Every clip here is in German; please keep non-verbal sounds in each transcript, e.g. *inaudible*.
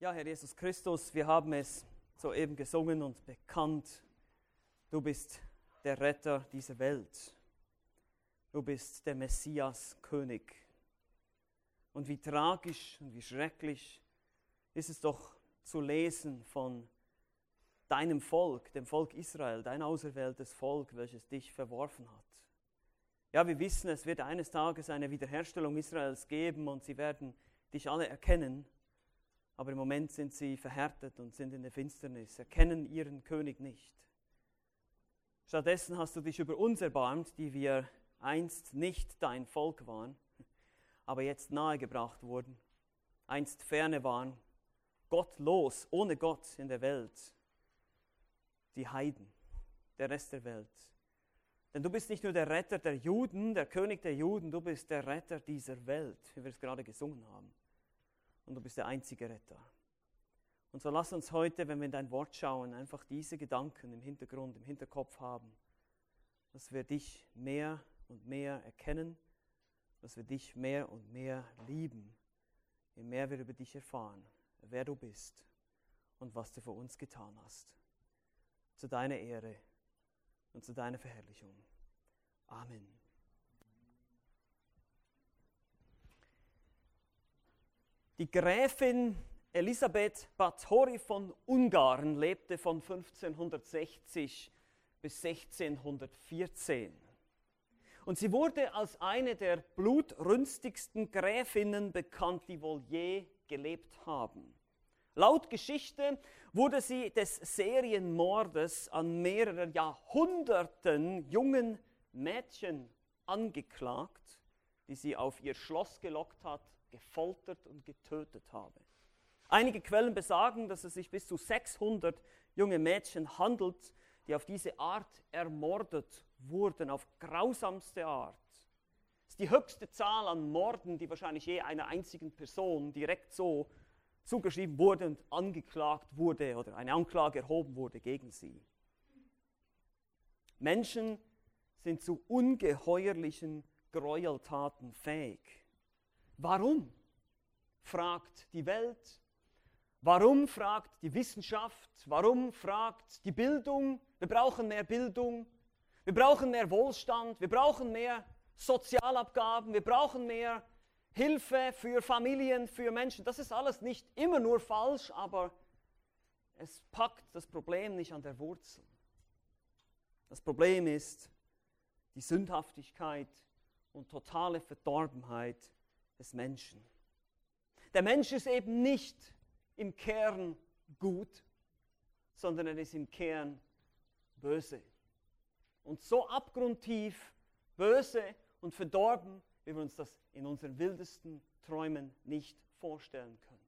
Ja, Herr Jesus Christus, wir haben es soeben gesungen und bekannt. Du bist der Retter dieser Welt. Du bist der Messias König. Und wie tragisch und wie schrecklich ist es doch zu lesen von deinem Volk, dem Volk Israel, dein auserwähltes Volk, welches dich verworfen hat. Ja, wir wissen, es wird eines Tages eine Wiederherstellung Israels geben und sie werden dich alle erkennen aber im Moment sind sie verhärtet und sind in der Finsternis, erkennen ihren König nicht. Stattdessen hast du dich über uns erbarmt, die wir einst nicht dein Volk waren, aber jetzt nahegebracht wurden, einst ferne waren, gottlos, ohne Gott in der Welt, die Heiden, der Rest der Welt. Denn du bist nicht nur der Retter der Juden, der König der Juden, du bist der Retter dieser Welt, wie wir es gerade gesungen haben und du bist der einzige Retter. Und so lass uns heute, wenn wir in dein Wort schauen, einfach diese Gedanken im Hintergrund, im Hinterkopf haben, dass wir dich mehr und mehr erkennen, dass wir dich mehr und mehr lieben, je mehr wir über dich erfahren, wer du bist und was du für uns getan hast. Zu deiner Ehre und zu deiner Verherrlichung. Amen. Die Gräfin Elisabeth Báthory von Ungarn lebte von 1560 bis 1614. Und sie wurde als eine der blutrünstigsten Gräfinnen bekannt, die wohl je gelebt haben. Laut Geschichte wurde sie des Serienmordes an mehreren Jahrhunderten jungen Mädchen angeklagt, die sie auf ihr Schloss gelockt hat gefoltert und getötet habe. Einige Quellen besagen, dass es sich bis zu 600 junge Mädchen handelt, die auf diese Art ermordet wurden, auf grausamste Art. Das ist die höchste Zahl an Morden, die wahrscheinlich je einer einzigen Person direkt so zugeschrieben wurde und angeklagt wurde oder eine Anklage erhoben wurde gegen sie. Menschen sind zu ungeheuerlichen Gräueltaten fähig. Warum? fragt die Welt. Warum fragt die Wissenschaft? Warum fragt die Bildung? Wir brauchen mehr Bildung. Wir brauchen mehr Wohlstand. Wir brauchen mehr Sozialabgaben. Wir brauchen mehr Hilfe für Familien, für Menschen. Das ist alles nicht immer nur falsch, aber es packt das Problem nicht an der Wurzel. Das Problem ist die Sündhaftigkeit und totale Verdorbenheit des Menschen. Der Mensch ist eben nicht im Kern gut, sondern er ist im Kern böse. Und so abgrundtief böse und verdorben, wie wir uns das in unseren wildesten Träumen nicht vorstellen können.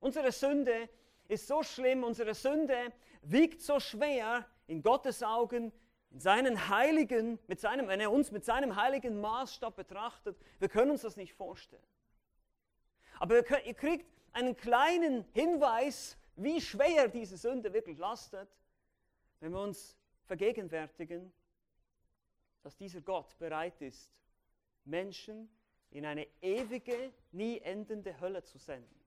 Unsere Sünde ist so schlimm, unsere Sünde wiegt so schwer in Gottes Augen, in seinen heiligen, mit seinem, wenn er uns mit seinem heiligen Maßstab betrachtet, wir können uns das nicht vorstellen. Aber ihr, ihr kriegt einen kleinen Hinweis, wie schwer diese Sünde wirklich lastet, wenn wir uns vergegenwärtigen, dass dieser Gott bereit ist, Menschen in eine ewige, nie endende Hölle zu senden.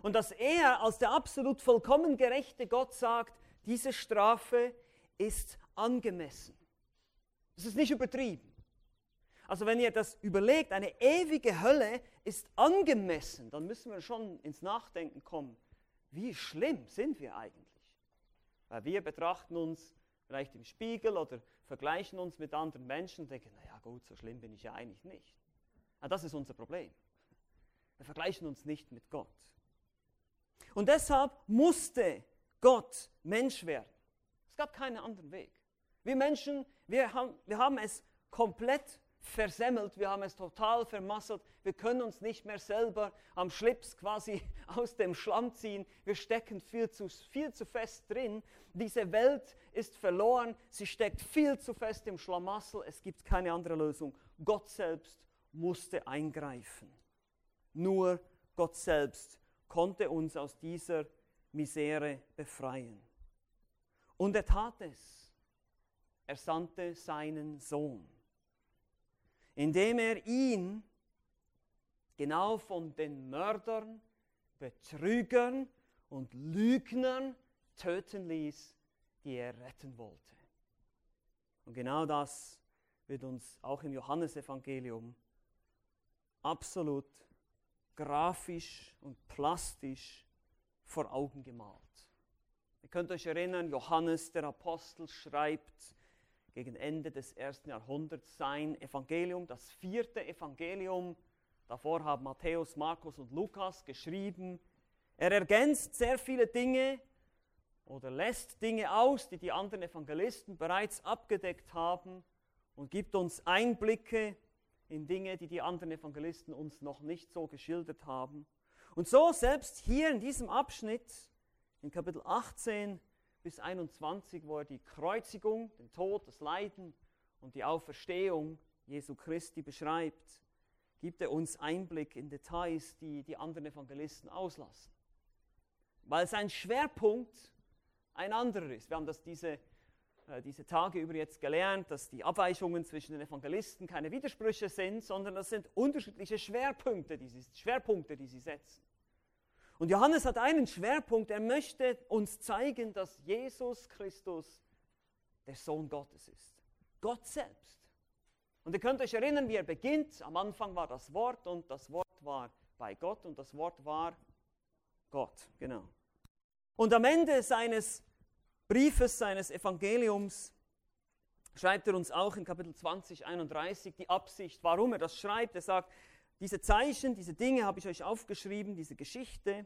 Und dass er als der absolut vollkommen gerechte Gott sagt, diese Strafe ist angemessen. Das ist nicht übertrieben. Also wenn ihr das überlegt, eine ewige Hölle ist angemessen, dann müssen wir schon ins Nachdenken kommen, wie schlimm sind wir eigentlich? Weil wir betrachten uns vielleicht im Spiegel oder vergleichen uns mit anderen Menschen und denken, naja gut, so schlimm bin ich ja eigentlich nicht. Aber das ist unser Problem. Wir vergleichen uns nicht mit Gott. Und deshalb musste Gott Mensch werden. Es gab keinen anderen Weg. Wir Menschen, wir haben, wir haben es komplett versemmelt, wir haben es total vermasselt, wir können uns nicht mehr selber am Schlips quasi *laughs* aus dem Schlamm ziehen, wir stecken viel zu, viel zu fest drin. Diese Welt ist verloren, sie steckt viel zu fest im Schlamassel, es gibt keine andere Lösung. Gott selbst musste eingreifen. Nur Gott selbst konnte uns aus dieser Misere befreien. Und er tat es er sandte seinen Sohn, indem er ihn genau von den Mördern Betrügern und Lügnern töten ließ, die er retten wollte. Und genau das wird uns auch im Johannesevangelium absolut grafisch und plastisch vor Augen gemalt. Ihr könnt euch erinnern, Johannes der Apostel schreibt gegen Ende des ersten Jahrhunderts sein Evangelium, das vierte Evangelium. Davor haben Matthäus, Markus und Lukas geschrieben. Er ergänzt sehr viele Dinge oder lässt Dinge aus, die die anderen Evangelisten bereits abgedeckt haben und gibt uns Einblicke in Dinge, die die anderen Evangelisten uns noch nicht so geschildert haben. Und so selbst hier in diesem Abschnitt, in Kapitel 18 bis 21, wo er die Kreuzigung, den Tod, das Leiden und die Auferstehung Jesu Christi beschreibt, gibt er uns Einblick in Details, die die anderen Evangelisten auslassen. Weil sein Schwerpunkt ein anderer ist. Wir haben das diese, äh, diese Tage über jetzt gelernt, dass die Abweichungen zwischen den Evangelisten keine Widersprüche sind, sondern das sind unterschiedliche Schwerpunkte, die sie, Schwerpunkte, die sie setzen. Und Johannes hat einen Schwerpunkt, er möchte uns zeigen, dass Jesus Christus der Sohn Gottes ist. Gott selbst. Und ihr könnt euch erinnern, wie er beginnt. Am Anfang war das Wort und das Wort war bei Gott und das Wort war Gott. Genau. Und am Ende seines Briefes, seines Evangeliums, schreibt er uns auch in Kapitel 20, 31 die Absicht, warum er das schreibt. Er sagt, diese Zeichen, diese Dinge habe ich euch aufgeschrieben, diese Geschichte,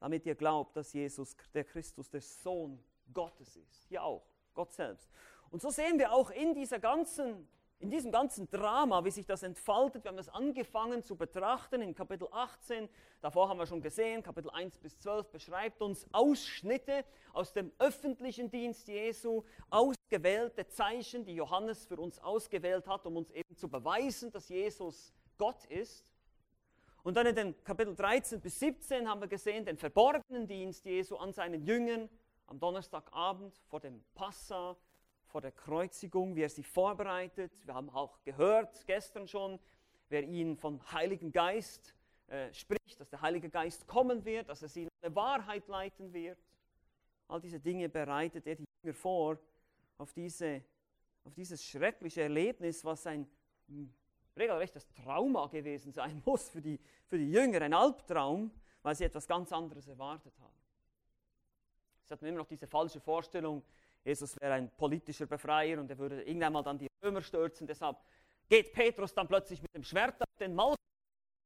damit ihr glaubt, dass Jesus, der Christus, der Sohn Gottes ist. Hier auch, Gott selbst. Und so sehen wir auch in dieser ganzen in diesem ganzen Drama, wie sich das entfaltet, wir haben es angefangen zu betrachten in Kapitel 18, davor haben wir schon gesehen, Kapitel 1 bis 12 beschreibt uns Ausschnitte aus dem öffentlichen Dienst Jesu, ausgewählte Zeichen, die Johannes für uns ausgewählt hat, um uns eben zu beweisen, dass Jesus Gott ist. Und dann in den Kapitel 13 bis 17 haben wir gesehen den verborgenen Dienst Jesu an seinen Jüngern am Donnerstagabend vor dem Passa, vor der Kreuzigung, wie er sie vorbereitet. Wir haben auch gehört gestern schon, wer ihn vom Heiligen Geist äh, spricht, dass der Heilige Geist kommen wird, dass er sie in eine Wahrheit leiten wird. All diese Dinge bereitet er die Jünger vor auf, diese, auf dieses schreckliche Erlebnis, was ein hm, regelrechtes Trauma gewesen sein *laughs* muss für die, für die Jünger, ein Albtraum, weil sie etwas ganz anderes erwartet haben. Sie hatten immer noch diese falsche Vorstellung, Jesus wäre ein politischer Befreier und er würde irgendwann mal dann die Römer stürzen. Deshalb geht Petrus dann plötzlich mit dem Schwert auf den Maul.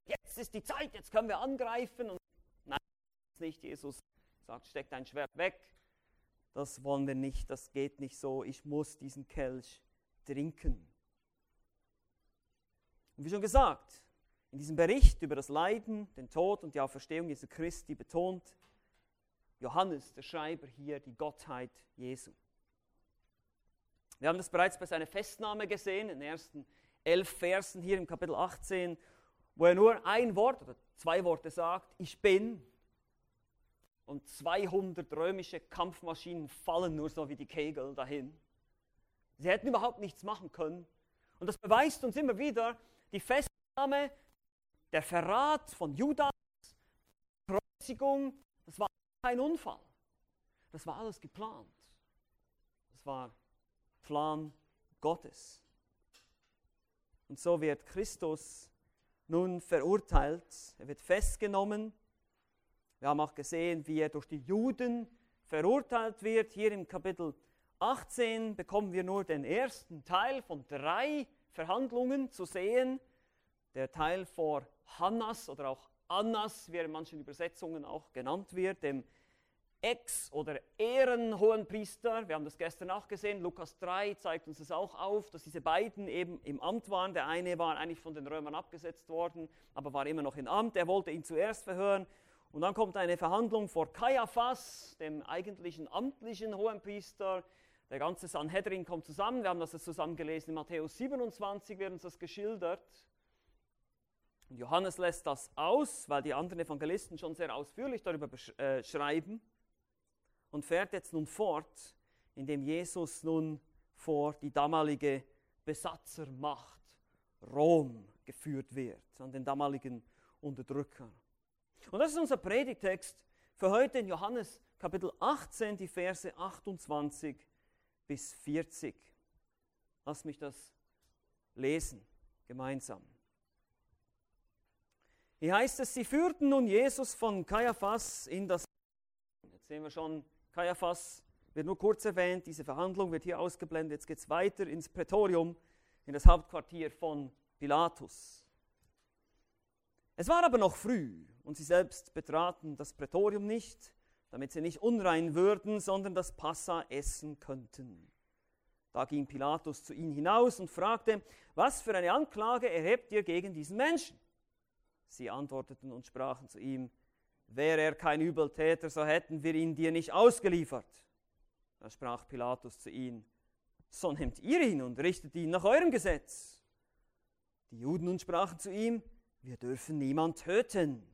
Jetzt ist die Zeit, jetzt können wir angreifen. Und nein, nicht. Jesus sagt, steck dein Schwert weg. Das wollen wir nicht, das geht nicht so. Ich muss diesen Kelch trinken. Und wie schon gesagt, in diesem Bericht über das Leiden, den Tod und die Auferstehung Jesu Christi betont Johannes, der Schreiber, hier die Gottheit Jesu. Wir haben das bereits bei seiner Festnahme gesehen, in den ersten elf Versen hier im Kapitel 18, wo er nur ein Wort oder zwei Worte sagt, ich bin. Und 200 römische Kampfmaschinen fallen nur so wie die Kegel dahin. Sie hätten überhaupt nichts machen können. Und das beweist uns immer wieder, die Festnahme, der Verrat von Judas, Kreuzigung, das war kein Unfall. Das war alles geplant. Das war Plan Gottes. Und so wird Christus nun verurteilt, er wird festgenommen. Wir haben auch gesehen, wie er durch die Juden verurteilt wird. Hier im Kapitel 18 bekommen wir nur den ersten Teil von drei Verhandlungen zu sehen. Der Teil vor Hannas oder auch Annas, wie er in manchen Übersetzungen auch genannt wird, dem Ex- oder Ehrenhohenpriester, wir haben das gestern auch gesehen, Lukas 3 zeigt uns das auch auf, dass diese beiden eben im Amt waren. Der eine war eigentlich von den Römern abgesetzt worden, aber war immer noch im Amt. Er wollte ihn zuerst verhören. Und dann kommt eine Verhandlung vor Kaiaphas, dem eigentlichen amtlichen Hohenpriester. Der ganze Sanhedrin kommt zusammen. Wir haben das zusammen gelesen in Matthäus 27, wird uns das geschildert. Und Johannes lässt das aus, weil die anderen Evangelisten schon sehr ausführlich darüber äh, schreiben und fährt jetzt nun fort, indem Jesus nun vor die damalige Besatzermacht Rom geführt wird, an den damaligen Unterdrücker. Und das ist unser Predigtext für heute in Johannes Kapitel 18, die Verse 28 bis 40. Lass mich das lesen gemeinsam. Hier heißt es, sie führten nun Jesus von Kaiaphas in das. Jetzt sehen wir schon, Kaiaphas wird nur kurz erwähnt, diese Verhandlung wird hier ausgeblendet. Jetzt geht es weiter ins Prätorium, in das Hauptquartier von Pilatus. Es war aber noch früh und sie selbst betraten das Prätorium nicht, damit sie nicht unrein würden, sondern das Passa essen könnten. Da ging Pilatus zu ihnen hinaus und fragte, was für eine Anklage erhebt ihr gegen diesen Menschen? Sie antworteten und sprachen zu ihm, wäre er kein Übeltäter, so hätten wir ihn dir nicht ausgeliefert. Da sprach Pilatus zu ihnen, so nehmt ihr ihn und richtet ihn nach eurem Gesetz. Die Juden nun sprachen zu ihm, wir dürfen niemand töten.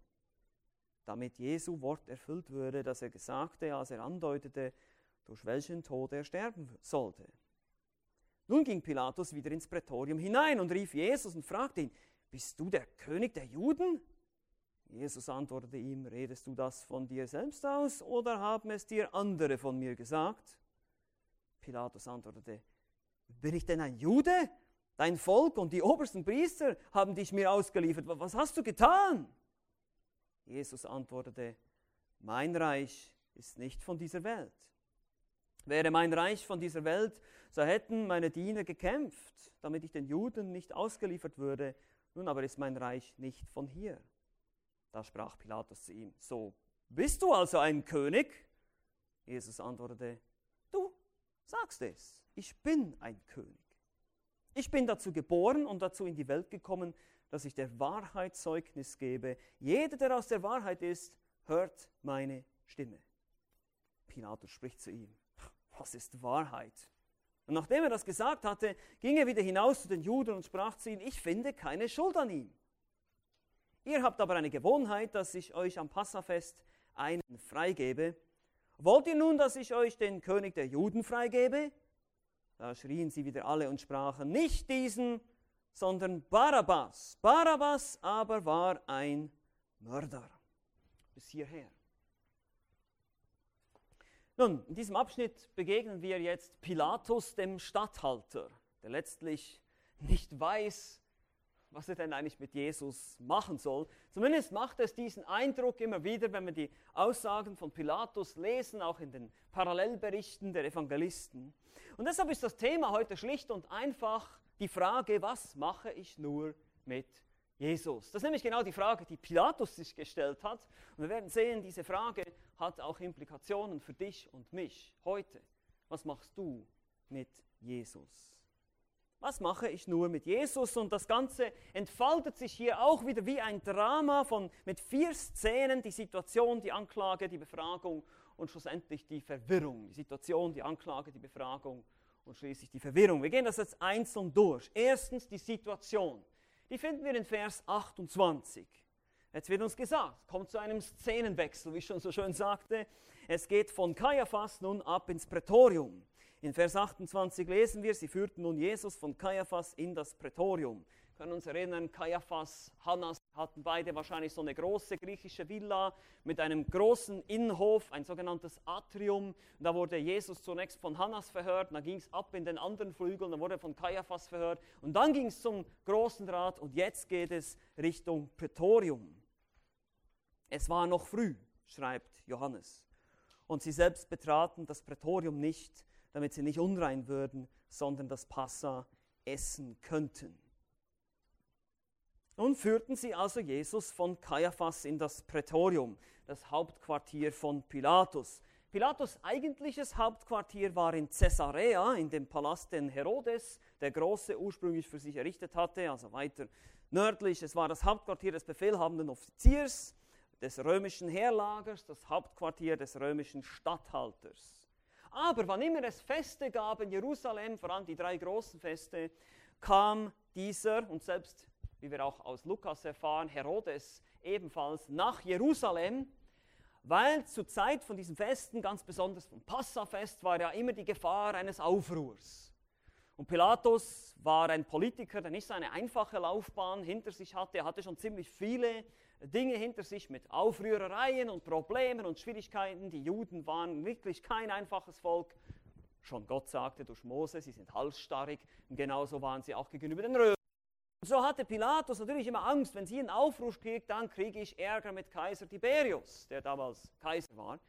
Damit Jesu Wort erfüllt würde, das er gesagte, als er andeutete, durch welchen Tod er sterben sollte. Nun ging Pilatus wieder ins Prätorium hinein und rief Jesus und fragte ihn, bist du der König der Juden? Jesus antwortete ihm, redest du das von dir selbst aus oder haben es dir andere von mir gesagt? Pilatus antwortete, bin ich denn ein Jude? Dein Volk und die obersten Priester haben dich mir ausgeliefert. Was hast du getan? Jesus antwortete, mein Reich ist nicht von dieser Welt. Wäre mein Reich von dieser Welt, so hätten meine Diener gekämpft, damit ich den Juden nicht ausgeliefert würde. Nun aber ist mein Reich nicht von hier. Da sprach Pilatus zu ihm, so bist du also ein König? Jesus antwortete, du sagst es, ich bin ein König. Ich bin dazu geboren und dazu in die Welt gekommen, dass ich der Wahrheit Zeugnis gebe. Jeder, der aus der Wahrheit ist, hört meine Stimme. Pilatus spricht zu ihm, was ist Wahrheit? Und nachdem er das gesagt hatte, ging er wieder hinaus zu den Juden und sprach zu ihnen, ich finde keine Schuld an ihm. Ihr habt aber eine Gewohnheit, dass ich euch am Passafest einen freigebe. Wollt ihr nun, dass ich euch den König der Juden freigebe? Da schrien sie wieder alle und sprachen, nicht diesen, sondern Barabbas. Barabbas aber war ein Mörder. Bis hierher. Nun, in diesem Abschnitt begegnen wir jetzt Pilatus, dem Statthalter, der letztlich nicht weiß, was er denn eigentlich mit Jesus machen soll. Zumindest macht es diesen Eindruck immer wieder, wenn wir die Aussagen von Pilatus lesen, auch in den Parallelberichten der Evangelisten. Und deshalb ist das Thema heute schlicht und einfach die Frage, was mache ich nur mit Jesus? Das ist nämlich genau die Frage, die Pilatus sich gestellt hat. Und wir werden sehen, diese Frage hat auch Implikationen für dich und mich heute. Was machst du mit Jesus? Was mache ich nur mit Jesus? Und das Ganze entfaltet sich hier auch wieder wie ein Drama von, mit vier Szenen, die Situation, die Anklage, die Befragung und schlussendlich die Verwirrung. Die Situation, die Anklage, die Befragung und schließlich die Verwirrung. Wir gehen das jetzt einzeln durch. Erstens die Situation. Die finden wir in Vers 28. Jetzt wird uns gesagt, kommt zu einem Szenenwechsel, wie ich schon so schön sagte. Es geht von Kaiaphas nun ab ins Prätorium. In Vers 28 lesen wir, sie führten nun Jesus von Kaiaphas in das Prätorium. Können uns erinnern, Kaiaphas, Hannas hatten beide wahrscheinlich so eine große griechische Villa mit einem großen Innenhof, ein sogenanntes Atrium. Da wurde Jesus zunächst von Hannas verhört, dann ging es ab in den anderen Flügel, dann wurde er von Kaiaphas verhört und dann ging es zum großen Rat und jetzt geht es Richtung Prätorium. Es war noch früh, schreibt Johannes. Und sie selbst betraten das Prätorium nicht, damit sie nicht unrein würden, sondern das Passa essen könnten. Nun führten sie also Jesus von Kaiaphas in das Prätorium, das Hauptquartier von Pilatus. Pilatus eigentliches Hauptquartier war in Caesarea, in dem Palast, den Herodes, der Große, ursprünglich für sich errichtet hatte, also weiter nördlich. Es war das Hauptquartier des befehlhabenden Offiziers des römischen Heerlagers, das Hauptquartier des römischen Statthalters. Aber wann immer es Feste gab in Jerusalem, vor allem die drei großen Feste, kam dieser und selbst, wie wir auch aus Lukas erfahren, Herodes ebenfalls nach Jerusalem, weil zur Zeit von diesen Festen, ganz besonders vom Passafest, war ja immer die Gefahr eines Aufruhrs. Und Pilatus war ein Politiker, der nicht so eine einfache Laufbahn hinter sich hatte. Er hatte schon ziemlich viele Dinge hinter sich mit Aufrührereien und Problemen und Schwierigkeiten. Die Juden waren wirklich kein einfaches Volk. Schon Gott sagte durch Mose, sie sind halsstarrig. Und genauso waren sie auch gegenüber den Römern. So hatte Pilatus natürlich immer Angst, wenn sie einen Aufruhr kriegt, dann kriege ich Ärger mit Kaiser Tiberius, der damals Kaiser war.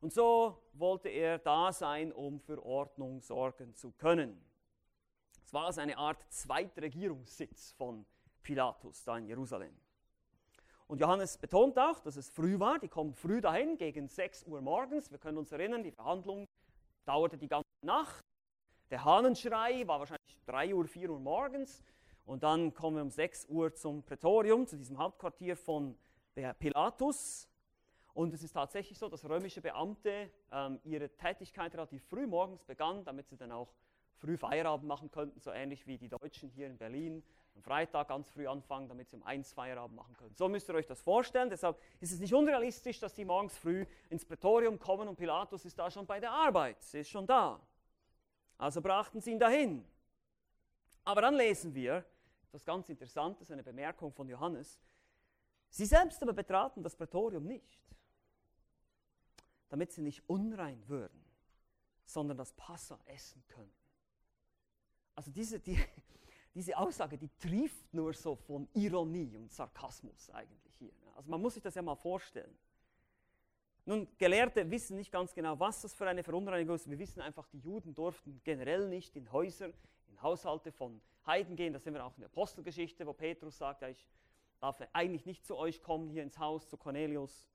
Und so wollte er da sein, um für Ordnung sorgen zu können. Es war also eine Art Zweitregierungssitz von Pilatus da in Jerusalem. Und Johannes betont auch, dass es früh war. Die kommen früh dahin, gegen 6 Uhr morgens. Wir können uns erinnern, die Verhandlung dauerte die ganze Nacht. Der Hahnenschrei war wahrscheinlich 3 Uhr, 4 Uhr morgens. Und dann kommen wir um 6 Uhr zum Prätorium, zu diesem Hauptquartier von Pilatus. Und es ist tatsächlich so, dass römische Beamte ähm, ihre Tätigkeit relativ früh morgens begannen, damit sie dann auch früh Feierabend machen könnten, so ähnlich wie die Deutschen hier in Berlin am Freitag ganz früh anfangen, damit sie um eins Feierabend machen können. So müsst ihr euch das vorstellen. Deshalb ist es nicht unrealistisch, dass die morgens früh ins Prätorium kommen und Pilatus ist da schon bei der Arbeit. Sie ist schon da. Also brachten sie ihn dahin. Aber dann lesen wir, das ganz Interessante ist eine Bemerkung von Johannes, sie selbst aber betraten das Prätorium nicht damit sie nicht unrein würden, sondern das Passa essen könnten. Also diese, die, *laughs* diese Aussage, die trieft nur so von Ironie und Sarkasmus eigentlich hier. Also man muss sich das ja mal vorstellen. Nun, Gelehrte wissen nicht ganz genau, was das für eine Verunreinigung ist. Wir wissen einfach, die Juden durften generell nicht in Häuser, in Haushalte von Heiden gehen. Das sehen wir auch in der Apostelgeschichte, wo Petrus sagt, ja, ich darf eigentlich nicht zu euch kommen, hier ins Haus, zu Cornelius.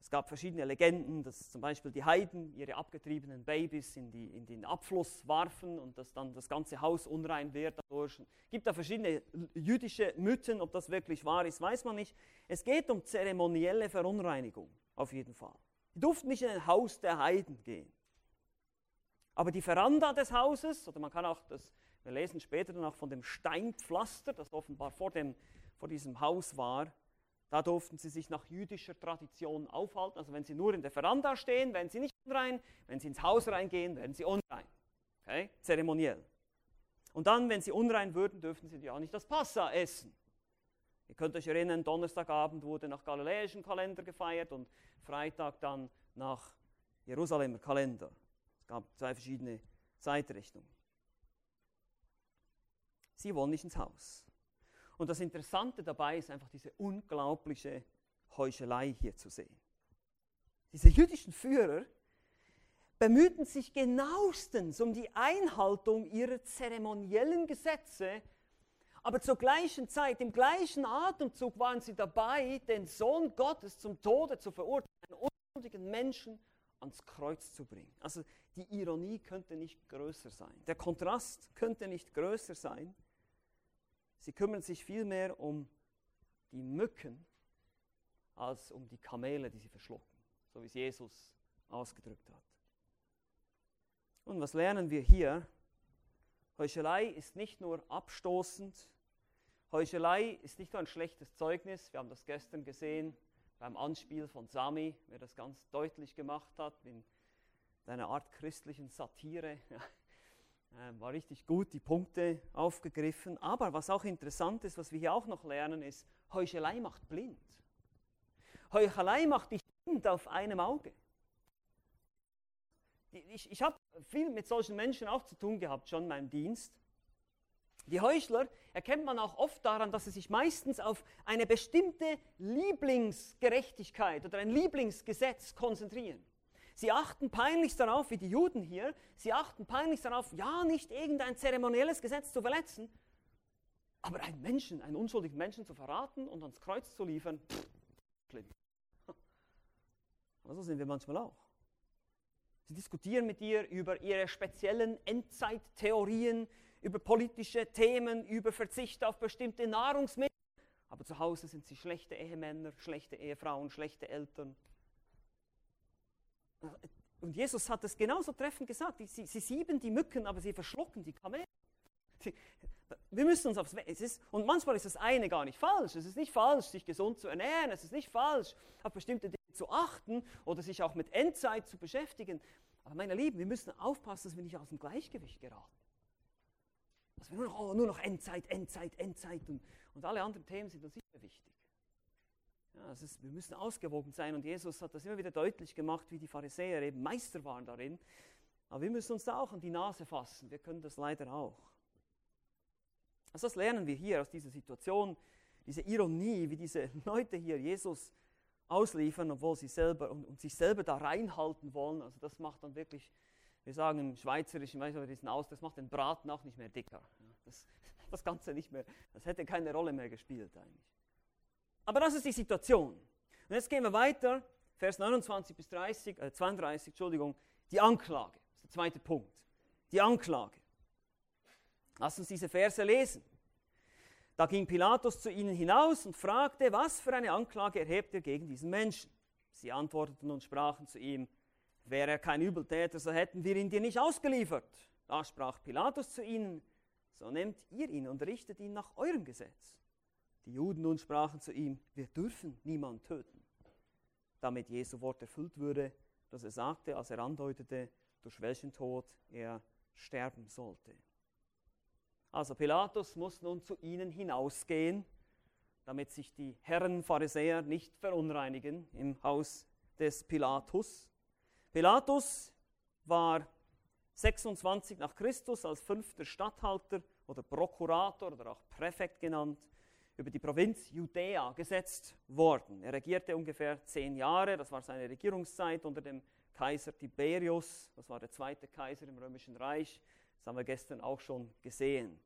Es gab verschiedene Legenden, dass zum Beispiel die Heiden ihre abgetriebenen Babys in, die, in den Abfluss warfen und dass dann das ganze Haus unrein wird dadurch. Es gibt da verschiedene jüdische Mythen, ob das wirklich wahr ist, weiß man nicht. Es geht um zeremonielle Verunreinigung, auf jeden Fall. Die durften nicht in ein Haus der Heiden gehen. Aber die Veranda des Hauses, oder man kann auch das, wir lesen später auch von dem Steinpflaster, das offenbar vor, dem, vor diesem Haus war, da durften sie sich nach jüdischer Tradition aufhalten. Also wenn sie nur in der Veranda stehen, werden sie nicht unrein. Wenn sie ins Haus reingehen, werden sie unrein. Okay? Zeremoniell. Und dann, wenn sie unrein würden, dürften sie ja auch nicht das Passa essen. Ihr könnt euch erinnern, Donnerstagabend wurde nach galiläischen Kalender gefeiert und Freitag dann nach Jerusalemer Kalender. Es gab zwei verschiedene Zeitrichtungen. Sie wollen nicht ins Haus. Und das Interessante dabei ist einfach diese unglaubliche Heuchelei hier zu sehen. Diese jüdischen Führer bemühten sich genauestens um die Einhaltung ihrer zeremoniellen Gesetze, aber zur gleichen Zeit, im gleichen Atemzug waren sie dabei, den Sohn Gottes zum Tode zu verurteilen, einen unschuldigen Menschen ans Kreuz zu bringen. Also die Ironie könnte nicht größer sein. Der Kontrast könnte nicht größer sein. Sie kümmern sich vielmehr um die Mücken als um die Kamele, die sie verschlucken, so wie es Jesus ausgedrückt hat. Und was lernen wir hier? Heuchelei ist nicht nur abstoßend, Heuchelei ist nicht nur ein schlechtes Zeugnis, wir haben das gestern gesehen beim Anspiel von Sami, wer das ganz deutlich gemacht hat, in einer Art christlichen Satire. Äh, war richtig gut, die Punkte aufgegriffen. Aber was auch interessant ist, was wir hier auch noch lernen, ist, Heuchelei macht blind. Heuchelei macht dich blind auf einem Auge. Ich, ich habe viel mit solchen Menschen auch zu tun gehabt, schon in meinem Dienst. Die Heuchler erkennt man auch oft daran, dass sie sich meistens auf eine bestimmte Lieblingsgerechtigkeit oder ein Lieblingsgesetz konzentrieren. Sie achten peinlichst darauf, wie die Juden hier, sie achten peinlichst darauf, ja, nicht irgendein zeremonielles Gesetz zu verletzen, aber einen Menschen, einen unschuldigen Menschen zu verraten und ans Kreuz zu liefern, pff, schlimm. *laughs* Aber so sind wir manchmal auch. Sie diskutieren mit dir über ihre speziellen Endzeittheorien, über politische Themen, über Verzicht auf bestimmte Nahrungsmittel. Aber zu Hause sind sie schlechte Ehemänner, schlechte Ehefrauen, schlechte Eltern, und Jesus hat es genauso treffend gesagt. Sie, sie sieben die Mücken, aber sie verschlucken die Kamele. Wir müssen uns aufs es ist, Und manchmal ist das eine gar nicht falsch. Es ist nicht falsch, sich gesund zu ernähren. Es ist nicht falsch, auf bestimmte Dinge zu achten oder sich auch mit Endzeit zu beschäftigen. Aber meine Lieben, wir müssen aufpassen, dass wir nicht aus dem Gleichgewicht geraten. Dass wir nur noch, oh, nur noch Endzeit, Endzeit, Endzeit und, und alle anderen Themen sind uns sicher wichtig. Ja, ist, wir müssen ausgewogen sein und Jesus hat das immer wieder deutlich gemacht, wie die Pharisäer eben Meister waren darin. Aber wir müssen uns da auch an die Nase fassen. Wir können das leider auch. Also das lernen wir hier aus dieser Situation, diese Ironie, wie diese Leute hier Jesus ausliefern, obwohl sie selber und, und sich selber da reinhalten wollen. Also das macht dann wirklich, wir sagen im Schweizerischen, weiß ich diesen aus, das macht den Braten auch nicht mehr dicker. Das, *laughs* das Ganze nicht mehr, das hätte keine Rolle mehr gespielt eigentlich. Aber das ist die Situation. Und jetzt gehen wir weiter, Vers 29 bis 30, äh 32, Entschuldigung, die Anklage. Das ist der zweite Punkt. Die Anklage. Lass uns diese Verse lesen. Da ging Pilatus zu ihnen hinaus und fragte, was für eine Anklage erhebt ihr gegen diesen Menschen? Sie antworteten und sprachen zu ihm, wäre er kein Übeltäter, so hätten wir ihn dir nicht ausgeliefert. Da sprach Pilatus zu ihnen, so nehmt ihr ihn und richtet ihn nach eurem Gesetz. Die Juden nun sprachen zu ihm, wir dürfen niemand töten. Damit Jesu Wort erfüllt würde, dass er sagte, als er andeutete, durch welchen Tod er sterben sollte. Also Pilatus muss nun zu ihnen hinausgehen, damit sich die Herren Pharisäer nicht verunreinigen im Haus des Pilatus. Pilatus war 26 nach Christus als fünfter Statthalter oder Prokurator oder auch Präfekt genannt über die Provinz Judäa gesetzt worden. Er regierte ungefähr zehn Jahre, das war seine Regierungszeit unter dem Kaiser Tiberius, das war der zweite Kaiser im Römischen Reich. Das haben wir gestern auch schon gesehen.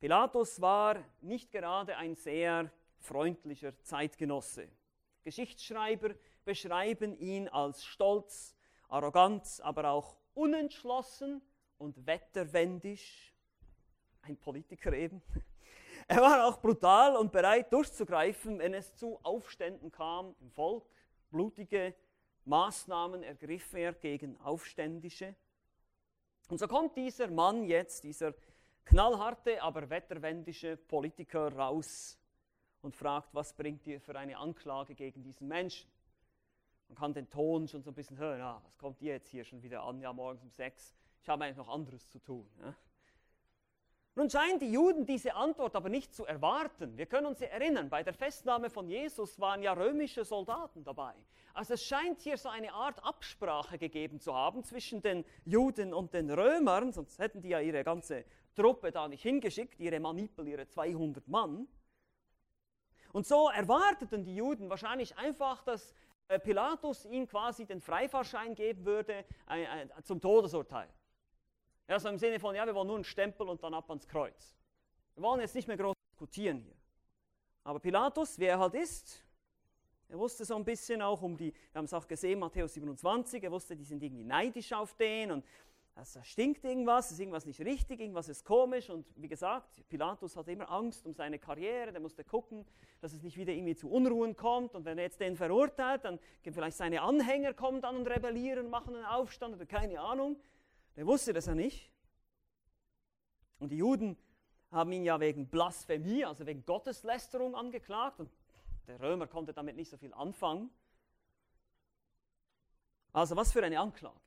Pilatus war nicht gerade ein sehr freundlicher Zeitgenosse. Geschichtsschreiber beschreiben ihn als stolz, arrogant, aber auch unentschlossen und wetterwendisch. Ein Politiker eben. Er war auch brutal und bereit durchzugreifen, wenn es zu Aufständen kam im Volk. Blutige Maßnahmen ergriff er gegen Aufständische. Und so kommt dieser Mann jetzt, dieser knallharte, aber wetterwendische Politiker raus und fragt, was bringt ihr für eine Anklage gegen diesen Menschen? Man kann den Ton schon so ein bisschen hören, ah, was kommt ihr jetzt hier schon wieder an, ja morgens um sechs, ich habe eigentlich noch anderes zu tun. Ja? Nun scheinen die Juden diese Antwort aber nicht zu erwarten. Wir können uns erinnern, bei der Festnahme von Jesus waren ja römische Soldaten dabei. Also es scheint hier so eine Art Absprache gegeben zu haben zwischen den Juden und den Römern, sonst hätten die ja ihre ganze Truppe da nicht hingeschickt, ihre Manipel, ihre 200 Mann. Und so erwarteten die Juden wahrscheinlich einfach, dass äh, Pilatus ihnen quasi den Freifahrschein geben würde äh, äh, zum Todesurteil. Ja, so im Sinne von, ja, wir wollen nur einen Stempel und dann ab ans Kreuz. Wir wollen jetzt nicht mehr groß diskutieren hier. Aber Pilatus, wer er halt ist, er wusste so ein bisschen auch um die, wir haben es auch gesehen, Matthäus 27, er wusste, die sind irgendwie neidisch auf den und es stinkt irgendwas, ist irgendwas nicht richtig, irgendwas ist komisch. Und wie gesagt, Pilatus hatte immer Angst um seine Karriere, der musste gucken, dass es nicht wieder irgendwie zu Unruhen kommt. Und wenn er jetzt den verurteilt, dann vielleicht seine Anhänger kommen dann und rebellieren, machen einen Aufstand oder keine Ahnung. Der wusste das ja nicht. Und die Juden haben ihn ja wegen Blasphemie, also wegen Gotteslästerung angeklagt. Und der Römer konnte damit nicht so viel anfangen. Also was für eine Anklage.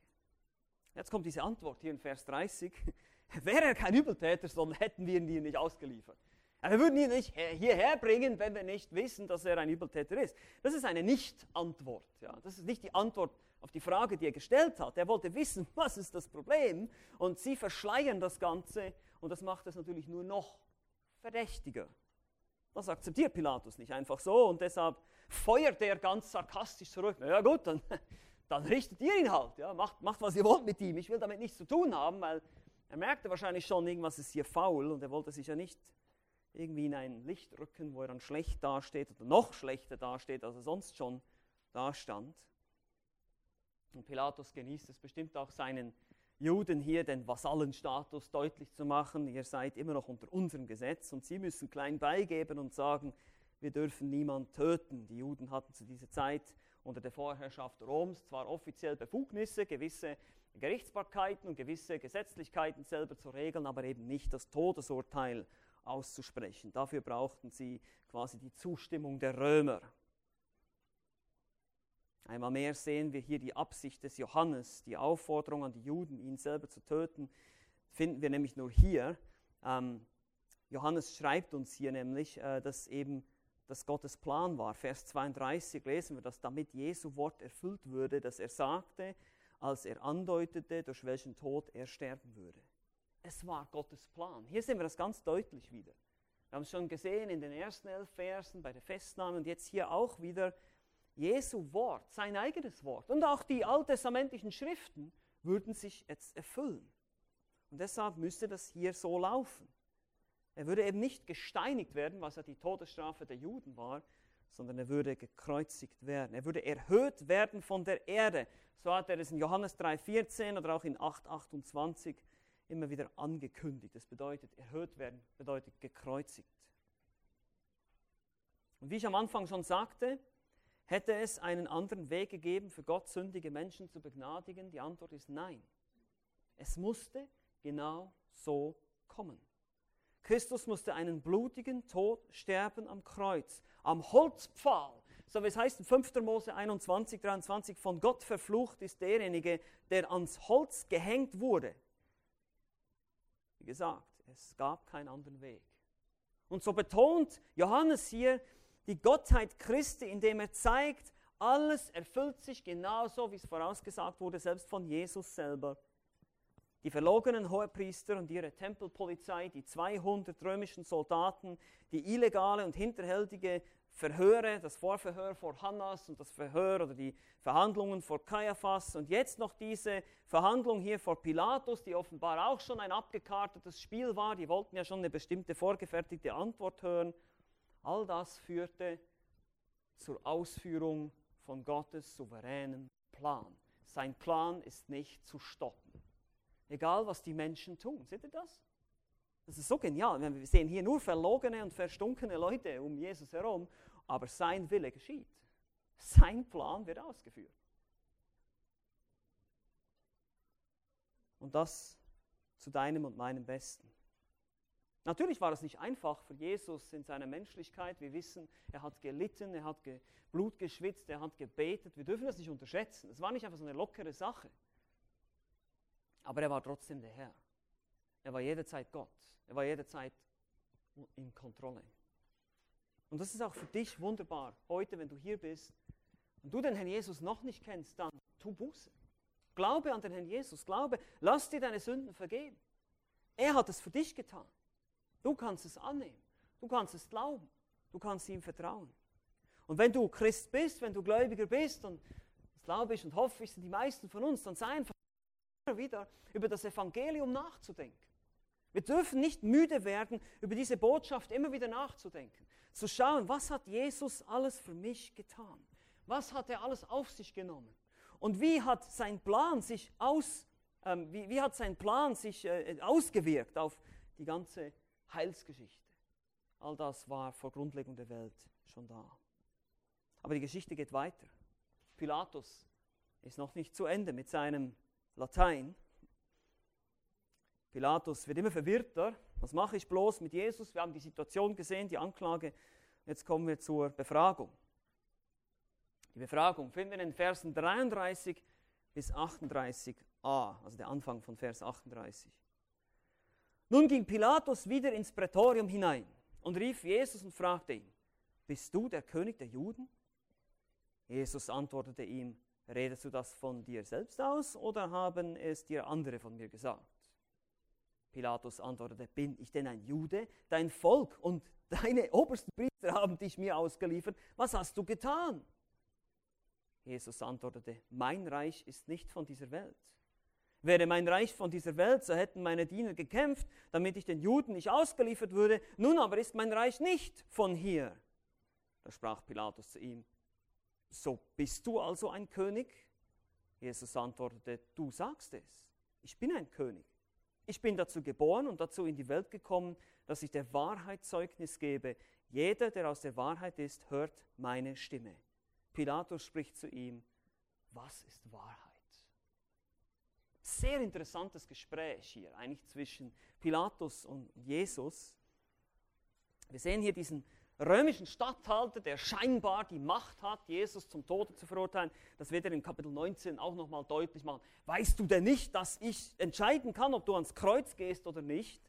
Jetzt kommt diese Antwort hier in Vers 30. *laughs* Wäre er kein Übeltäter, sondern hätten wir ihn nicht ausgeliefert. Wir würden ihn nicht hierher bringen, wenn wir nicht wissen, dass er ein Übeltäter ist. Das ist eine Nicht-Antwort. Ja. Das ist nicht die Antwort auf die Frage, die er gestellt hat. Er wollte wissen, *laughs* was ist das Problem. Und sie verschleiern das Ganze und das macht es natürlich nur noch verdächtiger. Das akzeptiert Pilatus nicht einfach so und deshalb feuert er ganz sarkastisch zurück. Na ja gut, dann *laughs* dann richtet ihr ihn halt. Ja, macht, macht, was ihr wollt mit ihm. Ich will damit nichts zu tun haben, weil er merkte wahrscheinlich schon, irgendwas ist hier faul und er wollte sich ja nicht irgendwie in ein Licht rücken, wo er dann schlecht dasteht oder noch schlechter dasteht, als er sonst schon dastand. Und Pilatus genießt es bestimmt auch seinen Juden hier den Vasallenstatus deutlich zu machen. Ihr seid immer noch unter unserem Gesetz und sie müssen klein beigeben und sagen, wir dürfen niemand töten. Die Juden hatten zu dieser Zeit unter der Vorherrschaft Roms zwar offiziell Befugnisse, gewisse Gerichtsbarkeiten und gewisse Gesetzlichkeiten selber zu regeln, aber eben nicht das Todesurteil auszusprechen. Dafür brauchten sie quasi die Zustimmung der Römer. Einmal mehr sehen wir hier die Absicht des Johannes, die Aufforderung an die Juden, ihn selber zu töten, finden wir nämlich nur hier. Ähm, Johannes schreibt uns hier nämlich, äh, dass eben das Gottes Plan war. Vers 32 lesen wir, dass damit Jesu Wort erfüllt würde, dass er sagte, als er andeutete, durch welchen Tod er sterben würde. Es war Gottes Plan. Hier sehen wir das ganz deutlich wieder. Wir haben es schon gesehen in den ersten elf Versen bei der Festnahme und jetzt hier auch wieder Jesu Wort, sein eigenes Wort und auch die alttestamentlichen Schriften würden sich jetzt erfüllen. Und deshalb müsste das hier so laufen. Er würde eben nicht gesteinigt werden, was ja die Todesstrafe der Juden war, sondern er würde gekreuzigt werden. Er würde erhöht werden von der Erde. So hat er es in Johannes 3,14 oder auch in 8,28 immer wieder angekündigt. Das bedeutet, erhöht werden bedeutet gekreuzigt. Und wie ich am Anfang schon sagte, hätte es einen anderen Weg gegeben, für Gott sündige Menschen zu begnadigen? Die Antwort ist nein. Es musste genau so kommen. Christus musste einen blutigen Tod sterben am Kreuz, am Holzpfahl. So wie es heißt in 5. Mose 21, 23, von Gott verflucht ist derjenige, der ans Holz gehängt wurde. Wie gesagt, es gab keinen anderen Weg. Und so betont Johannes hier die Gottheit Christi, indem er zeigt, alles erfüllt sich genauso, wie es vorausgesagt wurde, selbst von Jesus selber. Die verlogenen Hohepriester und ihre Tempelpolizei, die 200 römischen Soldaten, die illegale und hinterhältige Verhöre, das Vorverhör vor Hannas und das Verhör oder die Verhandlungen vor Kaiaphas und jetzt noch diese Verhandlung hier vor Pilatus, die offenbar auch schon ein abgekartetes Spiel war. Die wollten ja schon eine bestimmte vorgefertigte Antwort hören. All das führte zur Ausführung von Gottes souveränen Plan. Sein Plan ist nicht zu stoppen. Egal, was die Menschen tun. Seht ihr das? Das ist so genial. Wir sehen hier nur verlogene und verstunkene Leute um Jesus herum, aber sein Wille geschieht. Sein Plan wird ausgeführt. Und das zu deinem und meinem Besten. Natürlich war es nicht einfach für Jesus in seiner Menschlichkeit. Wir wissen, er hat gelitten, er hat Blut geschwitzt, er hat gebetet. Wir dürfen das nicht unterschätzen. Es war nicht einfach so eine lockere Sache. Aber er war trotzdem der Herr. Er war jederzeit Gott. Er war jederzeit in Kontrolle. Und das ist auch für dich wunderbar, heute, wenn du hier bist und du den Herrn Jesus noch nicht kennst, dann tu Buße. Glaube an den Herrn Jesus, glaube, lass dir deine Sünden vergeben. Er hat es für dich getan. Du kannst es annehmen, du kannst es glauben, du kannst ihm vertrauen. Und wenn du Christ bist, wenn du Gläubiger bist, und das glaube ich und hoffe ich, sind die meisten von uns, dann sei einfach wieder über das Evangelium nachzudenken. Wir dürfen nicht müde werden, über diese Botschaft immer wieder nachzudenken. Zu schauen, was hat Jesus alles für mich getan? Was hat er alles auf sich genommen? Und wie hat sein Plan sich, aus, ähm, wie, wie, hat sein Plan sich äh, ausgewirkt auf die ganze Heilsgeschichte? All das war vor Grundlegung der Welt schon da. Aber die Geschichte geht weiter. Pilatus ist noch nicht zu Ende mit seinem Latein. Pilatus wird immer verwirrter. Was mache ich bloß mit Jesus? Wir haben die Situation gesehen, die Anklage. Jetzt kommen wir zur Befragung. Die Befragung finden wir in Versen 33 bis 38a, also der Anfang von Vers 38. Nun ging Pilatus wieder ins Prätorium hinein und rief Jesus und fragte ihn, bist du der König der Juden? Jesus antwortete ihm, redest du das von dir selbst aus oder haben es dir andere von mir gesagt? Pilatus antwortete, bin ich denn ein Jude? Dein Volk und deine obersten Priester haben dich mir ausgeliefert. Was hast du getan? Jesus antwortete, mein Reich ist nicht von dieser Welt. Wäre mein Reich von dieser Welt, so hätten meine Diener gekämpft, damit ich den Juden nicht ausgeliefert würde. Nun aber ist mein Reich nicht von hier. Da sprach Pilatus zu ihm, so bist du also ein König? Jesus antwortete, du sagst es, ich bin ein König. Ich bin dazu geboren und dazu in die Welt gekommen, dass ich der Wahrheit Zeugnis gebe. Jeder, der aus der Wahrheit ist, hört meine Stimme. Pilatus spricht zu ihm, was ist Wahrheit? Sehr interessantes Gespräch hier, eigentlich zwischen Pilatus und Jesus. Wir sehen hier diesen römischen Statthalter, der scheinbar die Macht hat, Jesus zum Tode zu verurteilen. Das wird er in Kapitel 19 auch nochmal deutlich machen. Weißt du denn nicht, dass ich entscheiden kann, ob du ans Kreuz gehst oder nicht?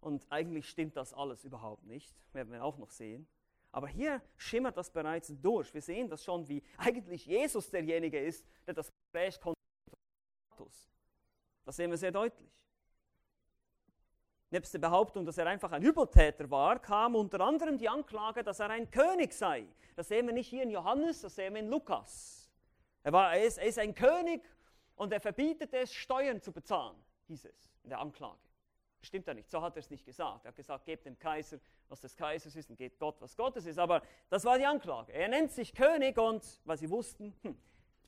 Und eigentlich stimmt das alles überhaupt nicht, werden wir auch noch sehen. Aber hier schimmert das bereits durch. Wir sehen das schon, wie eigentlich Jesus derjenige ist, der das Gespräch konfrontiert. Das sehen wir sehr deutlich. Nebst der Behauptung, dass er einfach ein Übeltäter war, kam unter anderem die Anklage, dass er ein König sei. Das sehen wir nicht hier in Johannes, das sehen wir in Lukas. Er, war, er, ist, er ist ein König und er verbietet es, Steuern zu bezahlen, hieß es in der Anklage. Stimmt ja nicht, so hat er es nicht gesagt. Er hat gesagt, gebt dem Kaiser, was des Kaisers ist und gebt Gott, was Gottes ist. Aber das war die Anklage. Er nennt sich König und, weil sie wussten, hm,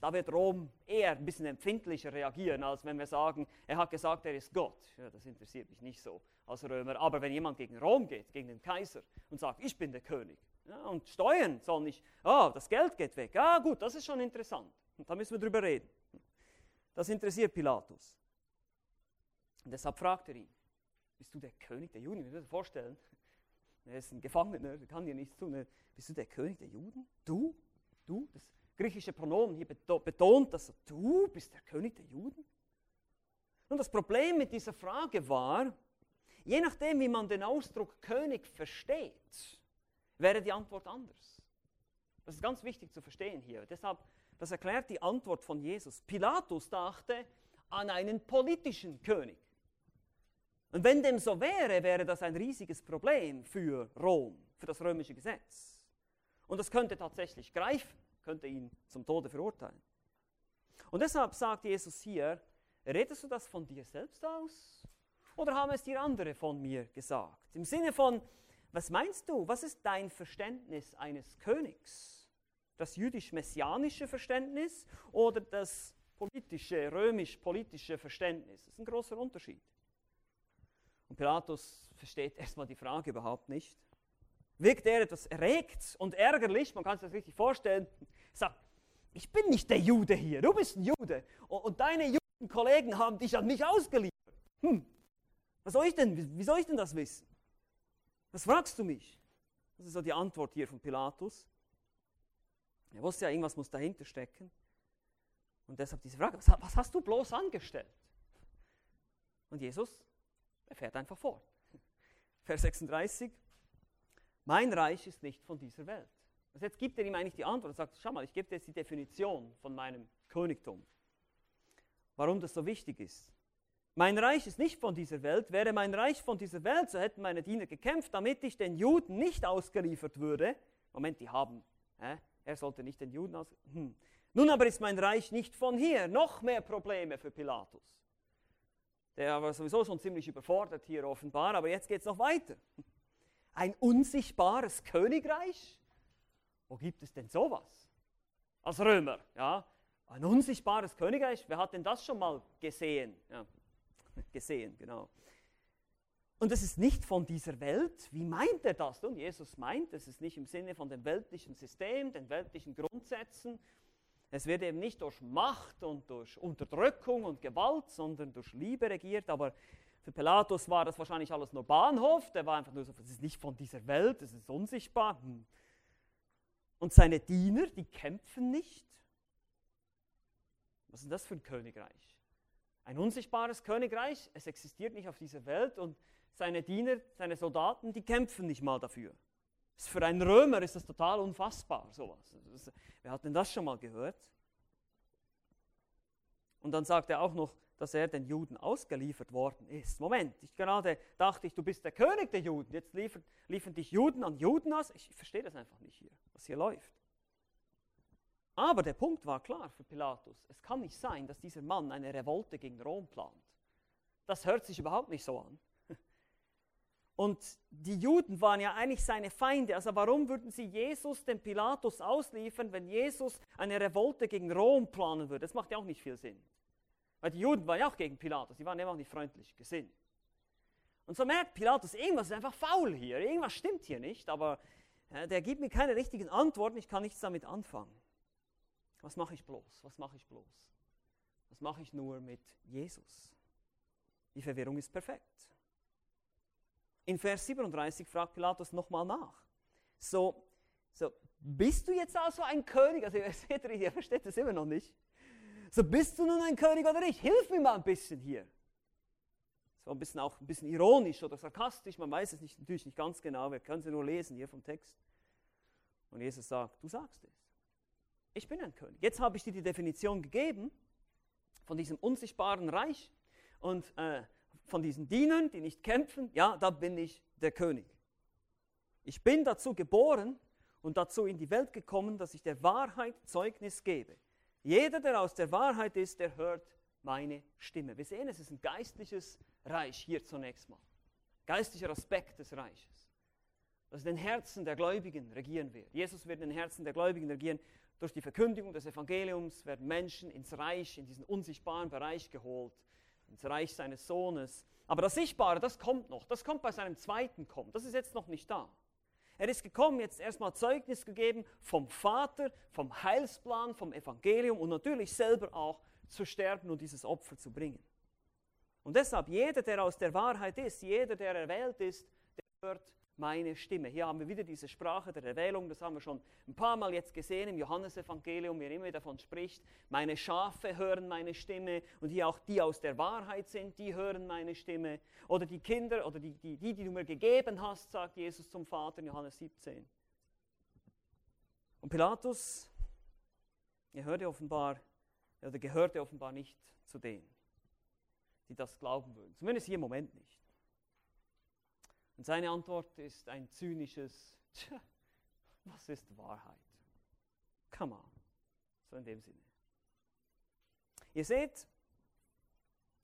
da wird Rom eher ein bisschen empfindlicher reagieren, als wenn wir sagen, er hat gesagt, er ist Gott. Ja, das interessiert mich nicht so als Römer. Aber wenn jemand gegen Rom geht, gegen den Kaiser und sagt, ich bin der König, ja, und Steuern soll nicht, ah, das Geld geht weg. Ah, gut, das ist schon interessant. Und da müssen wir drüber reden. Das interessiert Pilatus. Und deshalb fragt er ihn, bist du der König der Juden? Ich muss mir vorstellen. Er ist ein Gefangener, kann dir nichts tun. Bist du der König der Juden? Du? Du? Das griechische Pronomen hier betont, dass du bist der König der Juden? Und das Problem mit dieser Frage war, je nachdem, wie man den Ausdruck König versteht, wäre die Antwort anders. Das ist ganz wichtig zu verstehen hier. Deshalb, das erklärt die Antwort von Jesus. Pilatus dachte an einen politischen König. Und wenn dem so wäre, wäre das ein riesiges Problem für Rom, für das römische Gesetz. Und das könnte tatsächlich greifen, könnte ihn zum Tode verurteilen. Und deshalb sagt Jesus hier, redest du das von dir selbst aus? Oder haben es dir andere von mir gesagt? Im Sinne von, was meinst du? Was ist dein Verständnis eines Königs? Das jüdisch-messianische Verständnis oder das politische, römisch-politische Verständnis? Das ist ein großer Unterschied. Und Pilatus versteht erstmal die Frage überhaupt nicht. Wirkt er etwas erregt und ärgerlich, man kann sich das richtig vorstellen, sagt, ich bin nicht der Jude hier, du bist ein Jude und, deine Judenkollegen haben dich an mich ausgeliefert. Hm, was soll ich denn, wie soll ich denn das wissen? Was fragst du mich? Das ist so die Antwort hier von Pilatus. Er wusste ja, irgendwas muss dahinter stecken. Und deshalb diese Frage, was hast du bloß angestellt? Und Jesus er fährt einfach fort. Vers 36. Mein Reich ist nicht von dieser Welt. Also jetzt gibt er ihm eigentlich die Antwort. Er sagt, schau mal, ich gebe dir jetzt die Definition von meinem Königtum. Warum das so wichtig ist. Mein Reich ist nicht von dieser Welt. Wäre mein Reich von dieser Welt, so hätten meine Diener gekämpft, damit ich den Juden nicht ausgeliefert würde. Moment, die haben. Hä? Er sollte nicht den Juden aus. Hm. Nun aber ist mein Reich nicht von hier. Noch mehr Probleme für Pilatus. Der war sowieso schon ziemlich überfordert hier offenbar, aber jetzt geht es noch weiter. Ein unsichtbares Königreich? Wo gibt es denn sowas? Als Römer, ja. Ein unsichtbares Königreich, wer hat denn das schon mal gesehen? Ja, *laughs* gesehen, genau. Und es ist nicht von dieser Welt. Wie meint er das? Und Jesus meint, es ist nicht im Sinne von dem weltlichen System, den weltlichen Grundsätzen, es wird eben nicht durch Macht und durch Unterdrückung und Gewalt, sondern durch Liebe regiert. Aber für Pilatus war das wahrscheinlich alles nur Bahnhof. Der war einfach nur so, es ist nicht von dieser Welt, es ist unsichtbar. Hm. Und seine Diener, die kämpfen nicht. Was ist das für ein Königreich? Ein unsichtbares Königreich, es existiert nicht auf dieser Welt und seine Diener, seine Soldaten, die kämpfen nicht mal dafür. Für einen Römer ist das total unfassbar, sowas. wer hat denn das schon mal gehört? Und dann sagt er auch noch, dass er den Juden ausgeliefert worden ist. Moment, ich gerade dachte ich, du bist der König der Juden. Jetzt liefern, liefern dich Juden an Juden aus. Ich verstehe das einfach nicht hier, was hier läuft. Aber der Punkt war klar für Pilatus. Es kann nicht sein, dass dieser Mann eine Revolte gegen Rom plant. Das hört sich überhaupt nicht so an. Und die Juden waren ja eigentlich seine Feinde. Also warum würden sie Jesus dem Pilatus ausliefern, wenn Jesus eine Revolte gegen Rom planen würde? Das macht ja auch nicht viel Sinn. Weil die Juden waren ja auch gegen Pilatus, die waren ja auch nicht freundlich gesinnt. Und so merkt Pilatus, irgendwas ist einfach faul hier, irgendwas stimmt hier nicht, aber äh, der gibt mir keine richtigen Antworten, ich kann nichts damit anfangen. Was mache ich bloß? Was mache ich bloß? Was mache ich nur mit Jesus? Die Verwirrung ist perfekt. In Vers 37 fragt Pilatus nochmal nach. So, so, bist du jetzt also ein König? Also ihr ihr versteht das immer noch nicht. So, bist du nun ein König oder nicht? Hilf mir mal ein bisschen hier. So ein bisschen auch ein bisschen ironisch oder sarkastisch, man weiß es nicht, natürlich nicht ganz genau, wir können es nur lesen hier vom Text. Und Jesus sagt, du sagst es. Ich bin ein König. Jetzt habe ich dir die Definition gegeben von diesem unsichtbaren Reich und äh, von diesen Dienern, die nicht kämpfen. Ja, da bin ich der König. Ich bin dazu geboren und dazu in die Welt gekommen, dass ich der Wahrheit Zeugnis gebe. Jeder, der aus der Wahrheit ist, der hört meine Stimme. Wir sehen, es ist ein geistliches Reich hier zunächst mal. Geistlicher Aspekt des Reiches. Das in den Herzen der Gläubigen regieren wird. Jesus wird in den Herzen der Gläubigen regieren. Durch die Verkündigung des Evangeliums werden Menschen ins Reich, in diesen unsichtbaren Bereich geholt, ins Reich seines Sohnes. Aber das Sichtbare, das kommt noch. Das kommt bei seinem zweiten Kommen. Das ist jetzt noch nicht da. Er ist gekommen, jetzt erstmal Zeugnis gegeben vom Vater, vom Heilsplan, vom Evangelium und natürlich selber auch zu sterben und dieses Opfer zu bringen. Und deshalb, jeder, der aus der Wahrheit ist, jeder, der erwählt ist, der hört meine Stimme. Hier haben wir wieder diese Sprache der Erwählung, das haben wir schon ein paar Mal jetzt gesehen im Johannesevangelium, wie er immer davon spricht, meine Schafe hören meine Stimme und hier auch die aus der Wahrheit sind, die hören meine Stimme. Oder die Kinder oder die, die, die, die du mir gegeben hast, sagt Jesus zum Vater in Johannes 17. Und Pilatus, er hörte offenbar, oder gehörte offenbar nicht zu denen, die das glauben würden. Zumindest hier im Moment nicht. Und seine Antwort ist ein zynisches, tja, was ist Wahrheit? Come on. So in dem Sinne. Ihr seht,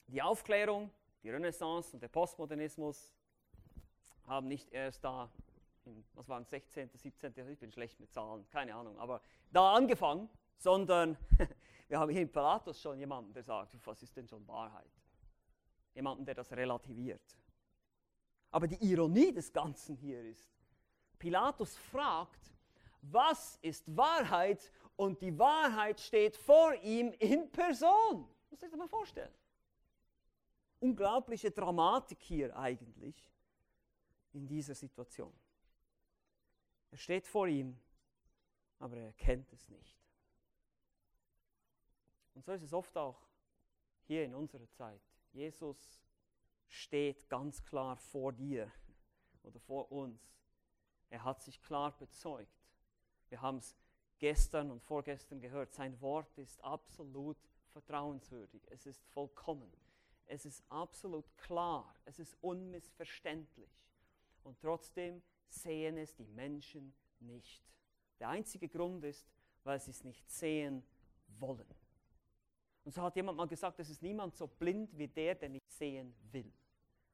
die Aufklärung, die Renaissance und der Postmodernismus haben nicht erst da, in, was waren 16., 17., ich bin schlecht mit Zahlen, keine Ahnung, aber da angefangen, sondern *laughs* wir haben hier in Pilatus schon jemanden, der sagt, was ist denn schon Wahrheit? Jemanden, der das relativiert. Aber die Ironie des Ganzen hier ist, Pilatus fragt, was ist Wahrheit? Und die Wahrheit steht vor ihm in Person. Muss ich dir mal vorstellen. Unglaubliche Dramatik hier eigentlich in dieser Situation. Er steht vor ihm, aber er kennt es nicht. Und so ist es oft auch hier in unserer Zeit. Jesus steht ganz klar vor dir oder vor uns. Er hat sich klar bezeugt. Wir haben es gestern und vorgestern gehört. Sein Wort ist absolut vertrauenswürdig. Es ist vollkommen. Es ist absolut klar. Es ist unmissverständlich. Und trotzdem sehen es die Menschen nicht. Der einzige Grund ist, weil sie es nicht sehen wollen. Und so hat jemand mal gesagt, es ist niemand so blind wie der, der nicht sehen will.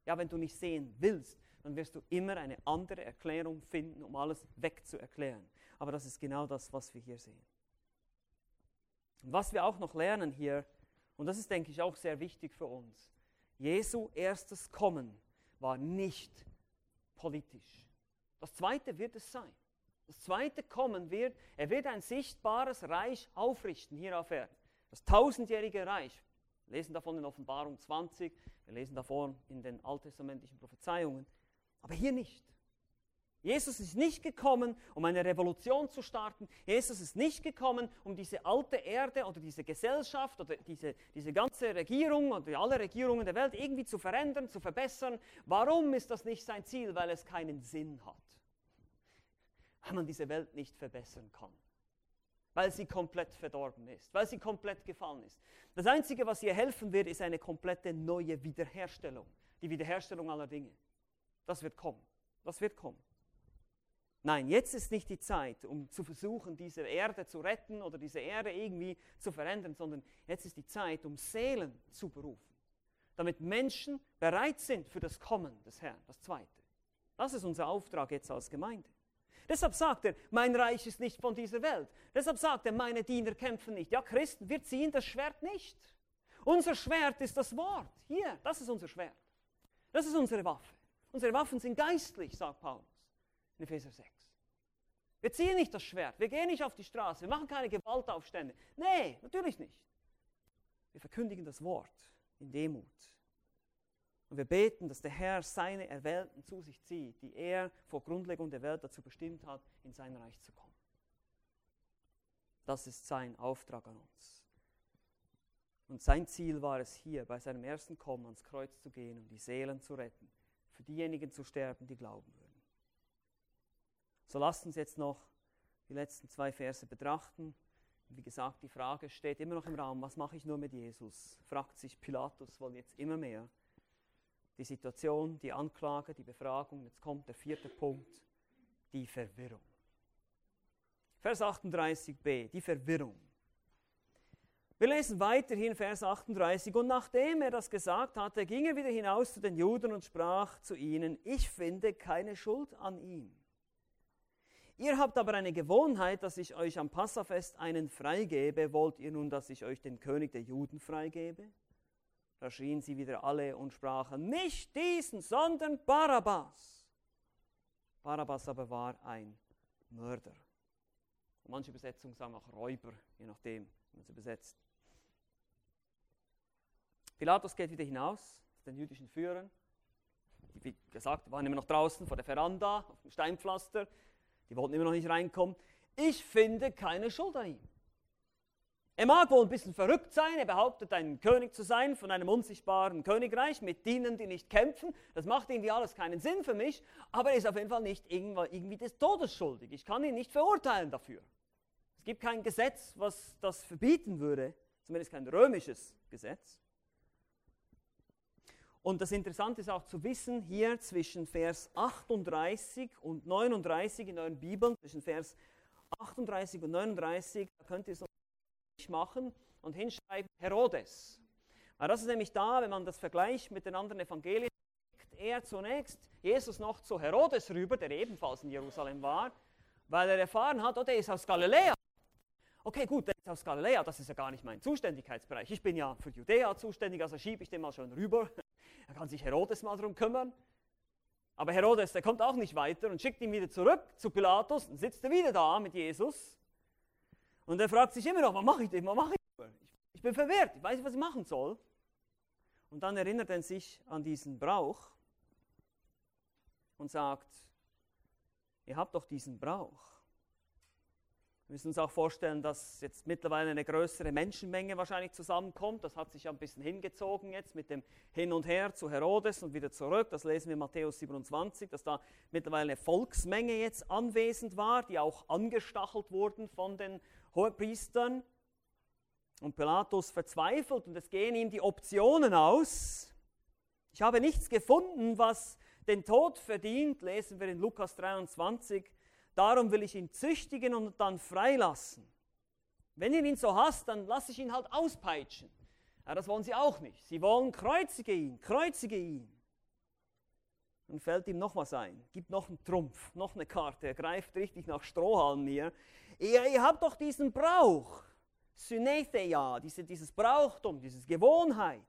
Ja, wenn du nicht sehen willst, dann wirst du immer eine andere Erklärung finden, um alles wegzuerklären. Aber das ist genau das, was wir hier sehen. Und was wir auch noch lernen hier, und das ist, denke ich, auch sehr wichtig für uns, Jesu erstes Kommen war nicht politisch. Das zweite wird es sein. Das zweite Kommen wird, er wird ein sichtbares Reich aufrichten hier auf Erden. Das tausendjährige Reich, wir lesen davon in Offenbarung 20, wir lesen davon in den alttestamentlichen Prophezeiungen, aber hier nicht. Jesus ist nicht gekommen, um eine Revolution zu starten. Jesus ist nicht gekommen, um diese alte Erde oder diese Gesellschaft oder diese, diese ganze Regierung oder alle Regierungen der Welt irgendwie zu verändern, zu verbessern. Warum ist das nicht sein Ziel? Weil es keinen Sinn hat. *laughs* Weil man diese Welt nicht verbessern kann weil sie komplett verdorben ist, weil sie komplett gefallen ist. Das Einzige, was ihr helfen wird, ist eine komplette neue Wiederherstellung. Die Wiederherstellung aller Dinge. Das wird kommen. Das wird kommen. Nein, jetzt ist nicht die Zeit, um zu versuchen, diese Erde zu retten oder diese Erde irgendwie zu verändern, sondern jetzt ist die Zeit, um Seelen zu berufen, damit Menschen bereit sind für das Kommen des Herrn, das Zweite. Das ist unser Auftrag jetzt als Gemeinde. Deshalb sagt er, mein Reich ist nicht von dieser Welt. Deshalb sagt er, meine Diener kämpfen nicht. Ja, Christen, wir ziehen das Schwert nicht. Unser Schwert ist das Wort. Hier, das ist unser Schwert. Das ist unsere Waffe. Unsere Waffen sind geistlich, sagt Paulus in Epheser 6. Wir ziehen nicht das Schwert, wir gehen nicht auf die Straße, wir machen keine Gewaltaufstände. Nee, natürlich nicht. Wir verkündigen das Wort in Demut. Und wir beten, dass der Herr seine Erwählten zu sich zieht, die er vor Grundlegung der Welt dazu bestimmt hat, in sein Reich zu kommen. Das ist sein Auftrag an uns. Und sein Ziel war es hier, bei seinem ersten Kommen ans Kreuz zu gehen, um die Seelen zu retten, für diejenigen zu sterben, die glauben würden. So lasst uns jetzt noch die letzten zwei Verse betrachten. Wie gesagt, die Frage steht immer noch im Raum, was mache ich nur mit Jesus? Fragt sich Pilatus wohl jetzt immer mehr. Die Situation, die Anklage, die Befragung, jetzt kommt der vierte Punkt, die Verwirrung. Vers 38b, die Verwirrung. Wir lesen weiterhin Vers 38. Und nachdem er das gesagt hatte, ging er wieder hinaus zu den Juden und sprach zu ihnen, ich finde keine Schuld an ihm. Ihr habt aber eine Gewohnheit, dass ich euch am Passafest einen freigebe. Wollt ihr nun, dass ich euch den König der Juden freigebe? Da schrien sie wieder alle und sprachen, nicht diesen, sondern Barabbas. Barabbas aber war ein Mörder. Und manche Übersetzungen sagen auch Räuber, je nachdem, wie man es übersetzt. Pilatus geht wieder hinaus zu den jüdischen Führern. Die, wie gesagt, waren immer noch draußen vor der Veranda auf dem Steinpflaster. Die wollten immer noch nicht reinkommen. Ich finde keine Schuld an ihm. Er mag wohl ein bisschen verrückt sein, er behauptet, ein König zu sein von einem unsichtbaren Königreich mit Dienern, die nicht kämpfen. Das macht irgendwie alles keinen Sinn für mich, aber er ist auf jeden Fall nicht irgendwie des Todes schuldig. Ich kann ihn nicht verurteilen dafür. Es gibt kein Gesetz, was das verbieten würde, zumindest kein römisches Gesetz. Und das Interessante ist auch zu wissen, hier zwischen Vers 38 und 39 in euren Bibeln, zwischen Vers 38 und 39, da könnt ihr so machen und hinschreiben Herodes. Weil das ist nämlich da, wenn man das vergleicht mit den anderen Evangelien, er zunächst Jesus noch zu Herodes rüber, der ebenfalls in Jerusalem war, weil er erfahren hat, oh, der ist aus Galiläa. Okay, gut, der ist aus Galiläa, das ist ja gar nicht mein Zuständigkeitsbereich. Ich bin ja für Judäa zuständig, also schiebe ich den mal schon rüber. Da *laughs* kann sich Herodes mal darum kümmern. Aber Herodes, der kommt auch nicht weiter und schickt ihn wieder zurück zu Pilatus und sitzt er wieder da mit Jesus. Und er fragt sich immer noch, was mache ich denn? Was mache ich? Ich bin verwirrt, ich weiß nicht, was ich machen soll. Und dann erinnert er sich an diesen Brauch und sagt, ihr habt doch diesen Brauch. Wir müssen uns auch vorstellen, dass jetzt mittlerweile eine größere Menschenmenge wahrscheinlich zusammenkommt. Das hat sich ja ein bisschen hingezogen jetzt mit dem Hin und Her zu Herodes und wieder zurück. Das lesen wir in Matthäus 27, dass da mittlerweile eine Volksmenge jetzt anwesend war, die auch angestachelt wurden von den Hohepriestern. Und Pilatus verzweifelt und es gehen ihm die Optionen aus. Ich habe nichts gefunden, was den Tod verdient, lesen wir in Lukas 23. Darum will ich ihn züchtigen und dann freilassen. Wenn ihr ihn so hasst, dann lasse ich ihn halt auspeitschen. Ja, das wollen sie auch nicht. Sie wollen kreuzige ihn, kreuzige ihn. Dann fällt ihm noch was ein, gibt noch einen Trumpf, noch eine Karte. Er greift richtig nach Strohhalm hier. Ihr, ihr habt doch diesen Brauch, Synetheia, diese, dieses Brauchtum, diese Gewohnheit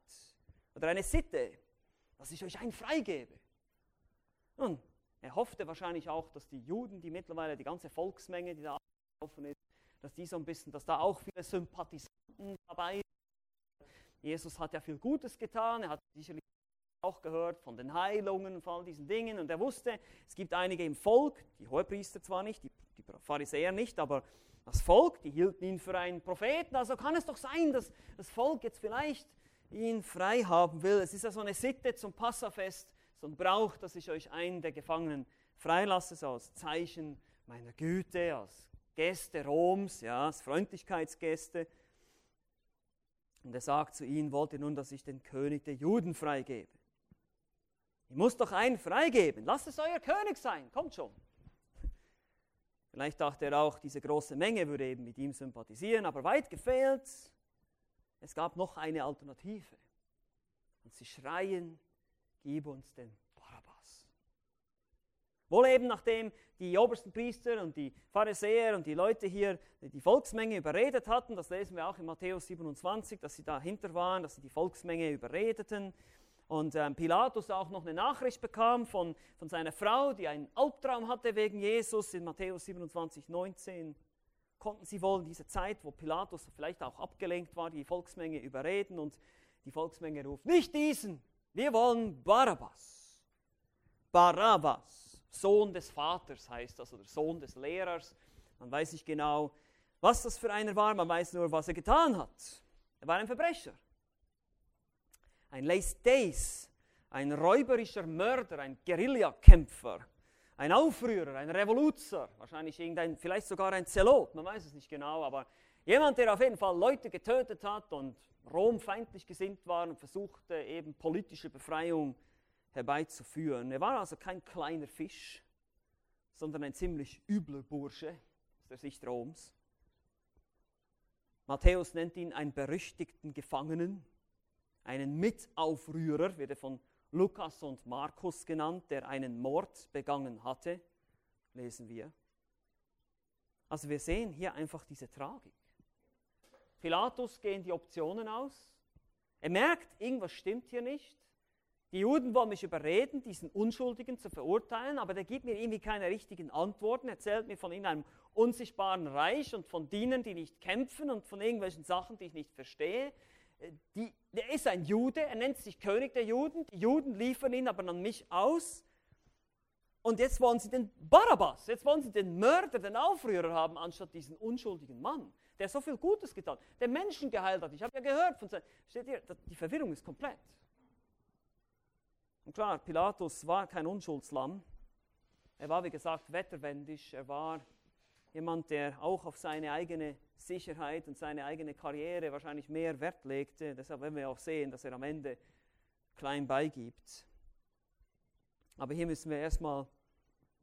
oder eine Sitte, dass ich euch einen freigebe. Nun, er hoffte wahrscheinlich auch, dass die Juden, die mittlerweile die ganze Volksmenge, die da gelaufen ist, dass die so ein bisschen, dass da auch viele Sympathisanten dabei sind. Jesus hat ja viel Gutes getan, er hat sicherlich auch gehört von den Heilungen, von all diesen Dingen und er wusste, es gibt einige im Volk, die Hohepriester zwar nicht, die, die Pharisäer nicht, aber das Volk, die hielten ihn für einen Propheten, also kann es doch sein, dass das Volk jetzt vielleicht ihn frei haben will. Es ist ja so eine Sitte zum Passafest, sondern braucht, dass ich euch einen der Gefangenen freilasse, so als Zeichen meiner Güte, als Gäste Roms, ja, als Freundlichkeitsgäste. Und er sagt zu ihnen, wollt ihr nun, dass ich den König der Juden freigebe? Ich muss doch einen freigeben, lasst es euer König sein, kommt schon. *laughs* Vielleicht dachte er auch, diese große Menge würde eben mit ihm sympathisieren, aber weit gefehlt. Es gab noch eine Alternative. Und sie schreien gib uns den Barabbas. Wohl eben nachdem die obersten Priester und die Pharisäer und die Leute hier die Volksmenge überredet hatten, das lesen wir auch in Matthäus 27, dass sie dahinter waren, dass sie die Volksmenge überredeten. Und ähm, Pilatus auch noch eine Nachricht bekam von, von seiner Frau, die einen Albtraum hatte wegen Jesus in Matthäus 27, 19 konnten sie wohl in dieser Zeit, wo Pilatus vielleicht auch abgelenkt war, die Volksmenge überreden und die Volksmenge ruft, nicht diesen, wir wollen Barabbas. Barabbas, Sohn des Vaters heißt das, oder Sohn des Lehrers. Man weiß nicht genau, was das für einer war, man weiß nur, was er getan hat. Er war ein Verbrecher. Ein Leis ein räuberischer Mörder, ein Guerillakämpfer. ein Aufrührer, ein Revoluzer, wahrscheinlich irgendein, vielleicht sogar ein Zelot, man weiß es nicht genau, aber jemand, der auf jeden Fall Leute getötet hat und Rom feindlich gesinnt war und versuchte eben politische Befreiung herbeizuführen. Er war also kein kleiner Fisch, sondern ein ziemlich übler Bursche aus der Sicht Roms. Matthäus nennt ihn einen berüchtigten Gefangenen, einen Mitaufrührer, wird er von Lukas und Markus genannt, der einen Mord begangen hatte, lesen wir. Also wir sehen hier einfach diese Tragik. Pilatus gehen die Optionen aus. Er merkt, irgendwas stimmt hier nicht. Die Juden wollen mich überreden, diesen Unschuldigen zu verurteilen, aber der gibt mir irgendwie keine richtigen Antworten, erzählt mir von in einem unsichtbaren Reich und von Dienern, die nicht kämpfen und von irgendwelchen Sachen, die ich nicht verstehe. Äh, die, der ist ein Jude, er nennt sich König der Juden, die Juden liefern ihn aber an mich aus. Und jetzt wollen sie den Barabbas, jetzt wollen sie den Mörder, den Aufrührer haben, anstatt diesen unschuldigen Mann, der so viel Gutes getan, der Menschen geheilt hat. Ich habe ja gehört von seinen, steht ihr, die Verwirrung ist komplett. Und klar, Pilatus war kein Unschuldslamm. Er war, wie gesagt, wetterwendisch. Er war jemand, der auch auf seine eigene Sicherheit und seine eigene Karriere wahrscheinlich mehr Wert legte. Deshalb werden wir auch sehen, dass er am Ende klein beigibt. Aber hier müssen wir erstmal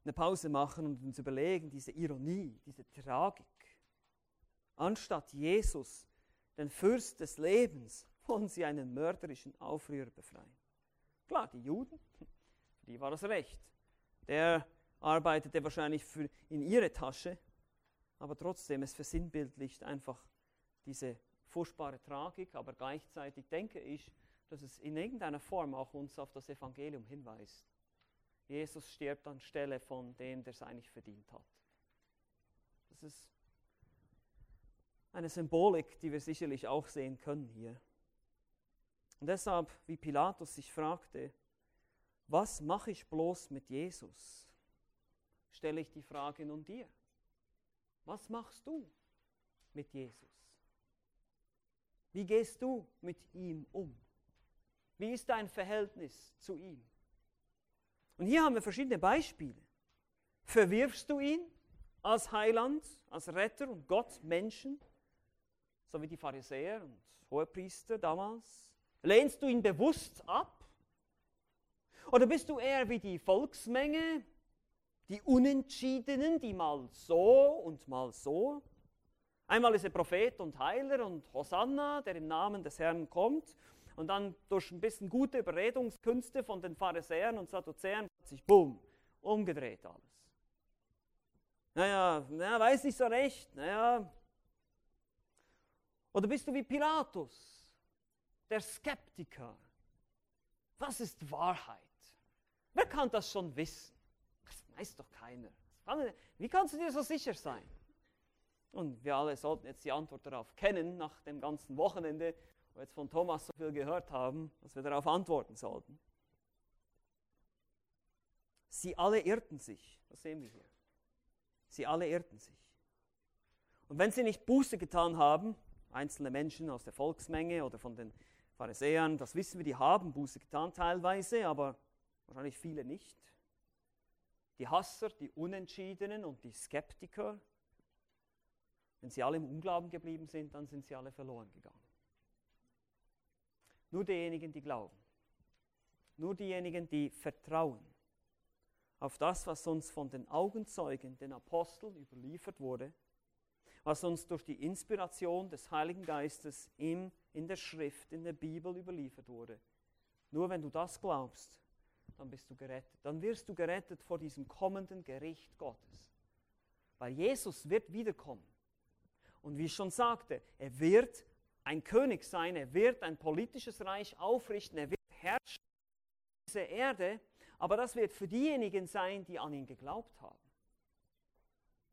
eine Pause machen und uns überlegen, diese Ironie, diese Tragik. Anstatt Jesus, den Fürst des Lebens, wollen sie einen mörderischen Aufrührer befreien. Klar, die Juden, die war das recht. Der arbeitete wahrscheinlich für, in ihre Tasche, aber trotzdem, es versinnbildlicht einfach diese furchtbare Tragik, aber gleichzeitig denke ich, dass es in irgendeiner Form auch uns auf das Evangelium hinweist. Jesus stirbt anstelle von dem, der es eigentlich verdient hat. Das ist eine Symbolik, die wir sicherlich auch sehen können hier. Und deshalb, wie Pilatus sich fragte, was mache ich bloß mit Jesus, stelle ich die Frage nun dir. Was machst du mit Jesus? Wie gehst du mit ihm um? Wie ist dein Verhältnis zu ihm? Und hier haben wir verschiedene Beispiele. Verwirfst du ihn als Heiland, als Retter und Gott Menschen, so wie die Pharisäer und Hohepriester damals? Lehnst du ihn bewusst ab? Oder bist du eher wie die Volksmenge, die Unentschiedenen, die mal so und mal so? Einmal ist er Prophet und Heiler und Hosanna, der im Namen des Herrn kommt. Und dann durch ein bisschen gute Überredungskünste von den Pharisäern und Sadduzäern hat sich, bumm, umgedreht alles. Naja, naja, weiß nicht so recht. Naja. Oder bist du wie Pilatus? der Skeptiker. Was ist Wahrheit? Wer kann das schon wissen? Weiß doch keiner. Wie kannst du dir so sicher sein? Und wir alle sollten jetzt die Antwort darauf kennen, nach dem ganzen Wochenende, wo wir jetzt von Thomas so viel gehört haben, dass wir darauf antworten sollten. Sie alle irrten sich, das sehen wir hier. Sie alle irrten sich. Und wenn sie nicht Buße getan haben, einzelne Menschen aus der Volksmenge oder von den Pharisäern, das wissen wir, die haben Buße getan teilweise, aber wahrscheinlich viele nicht. Die Hasser, die Unentschiedenen und die Skeptiker, wenn sie alle im Unglauben geblieben sind, dann sind sie alle verloren gegangen. Nur diejenigen, die glauben, nur diejenigen, die vertrauen auf das, was uns von den Augenzeugen, den Aposteln überliefert wurde, was uns durch die Inspiration des Heiligen Geistes im, in der Schrift, in der Bibel überliefert wurde. Nur wenn du das glaubst, dann bist du gerettet. Dann wirst du gerettet vor diesem kommenden Gericht Gottes. Weil Jesus wird wiederkommen. Und wie ich schon sagte, er wird ein König sein, er wird ein politisches Reich aufrichten, er wird herrschen auf dieser Erde, aber das wird für diejenigen sein, die an ihn geglaubt haben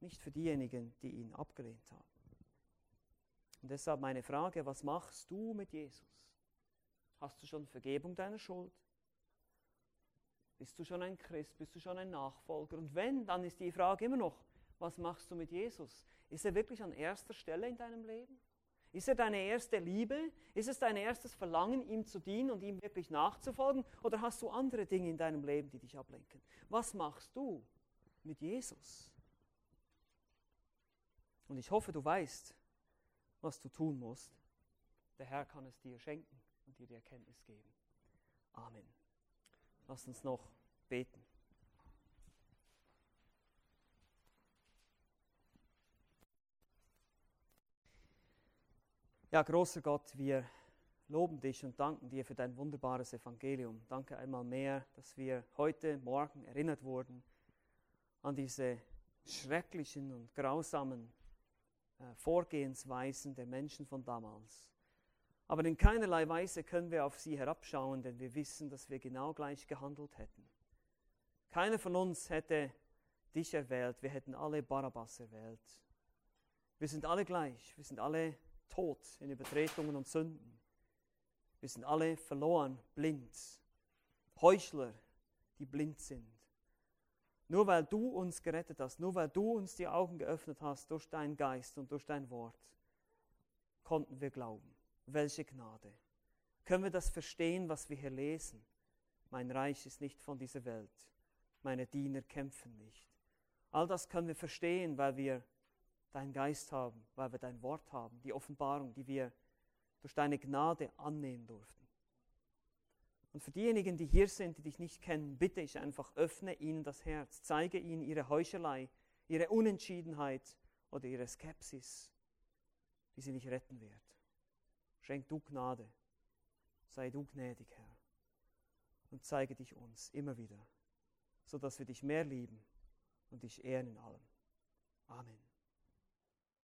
nicht für diejenigen, die ihn abgelehnt haben. Und deshalb meine Frage, was machst du mit Jesus? Hast du schon Vergebung deiner Schuld? Bist du schon ein Christ? Bist du schon ein Nachfolger? Und wenn, dann ist die Frage immer noch, was machst du mit Jesus? Ist er wirklich an erster Stelle in deinem Leben? Ist er deine erste Liebe? Ist es dein erstes Verlangen, ihm zu dienen und ihm wirklich nachzufolgen? Oder hast du andere Dinge in deinem Leben, die dich ablenken? Was machst du mit Jesus. Und ich hoffe, du weißt, was du tun musst. Der Herr kann es dir schenken und dir die Erkenntnis geben. Amen. Lass uns noch beten. Ja, großer Gott, wir loben dich und danken dir für dein wunderbares Evangelium. Danke einmal mehr, dass wir heute Morgen erinnert wurden an diese schrecklichen und grausamen äh, Vorgehensweisen der Menschen von damals. Aber in keinerlei Weise können wir auf sie herabschauen, denn wir wissen, dass wir genau gleich gehandelt hätten. Keiner von uns hätte dich erwählt, wir hätten alle Barabbas erwählt. Wir sind alle gleich, wir sind alle tot in Übertretungen und Sünden. Wir sind alle verloren, blind. Heuchler, die blind sind. Nur weil du uns gerettet hast, nur weil du uns die Augen geöffnet hast durch deinen Geist und durch dein Wort, konnten wir glauben. Welche Gnade. Können wir das verstehen, was wir hier lesen? Mein Reich ist nicht von dieser Welt. Meine Diener kämpfen nicht. All das können wir verstehen, weil wir deinen Geist haben, weil wir dein Wort haben, die Offenbarung, die wir durch deine Gnade annehmen durften. Und für diejenigen, die hier sind, die dich nicht kennen, bitte ich einfach, öffne ihnen das Herz, zeige ihnen ihre Heuchelei, ihre Unentschiedenheit oder ihre Skepsis, die sie nicht retten wird. Schenk du Gnade, sei du gnädig, Herr, und zeige dich uns immer wieder, sodass wir dich mehr lieben und dich ehren in allem. Amen.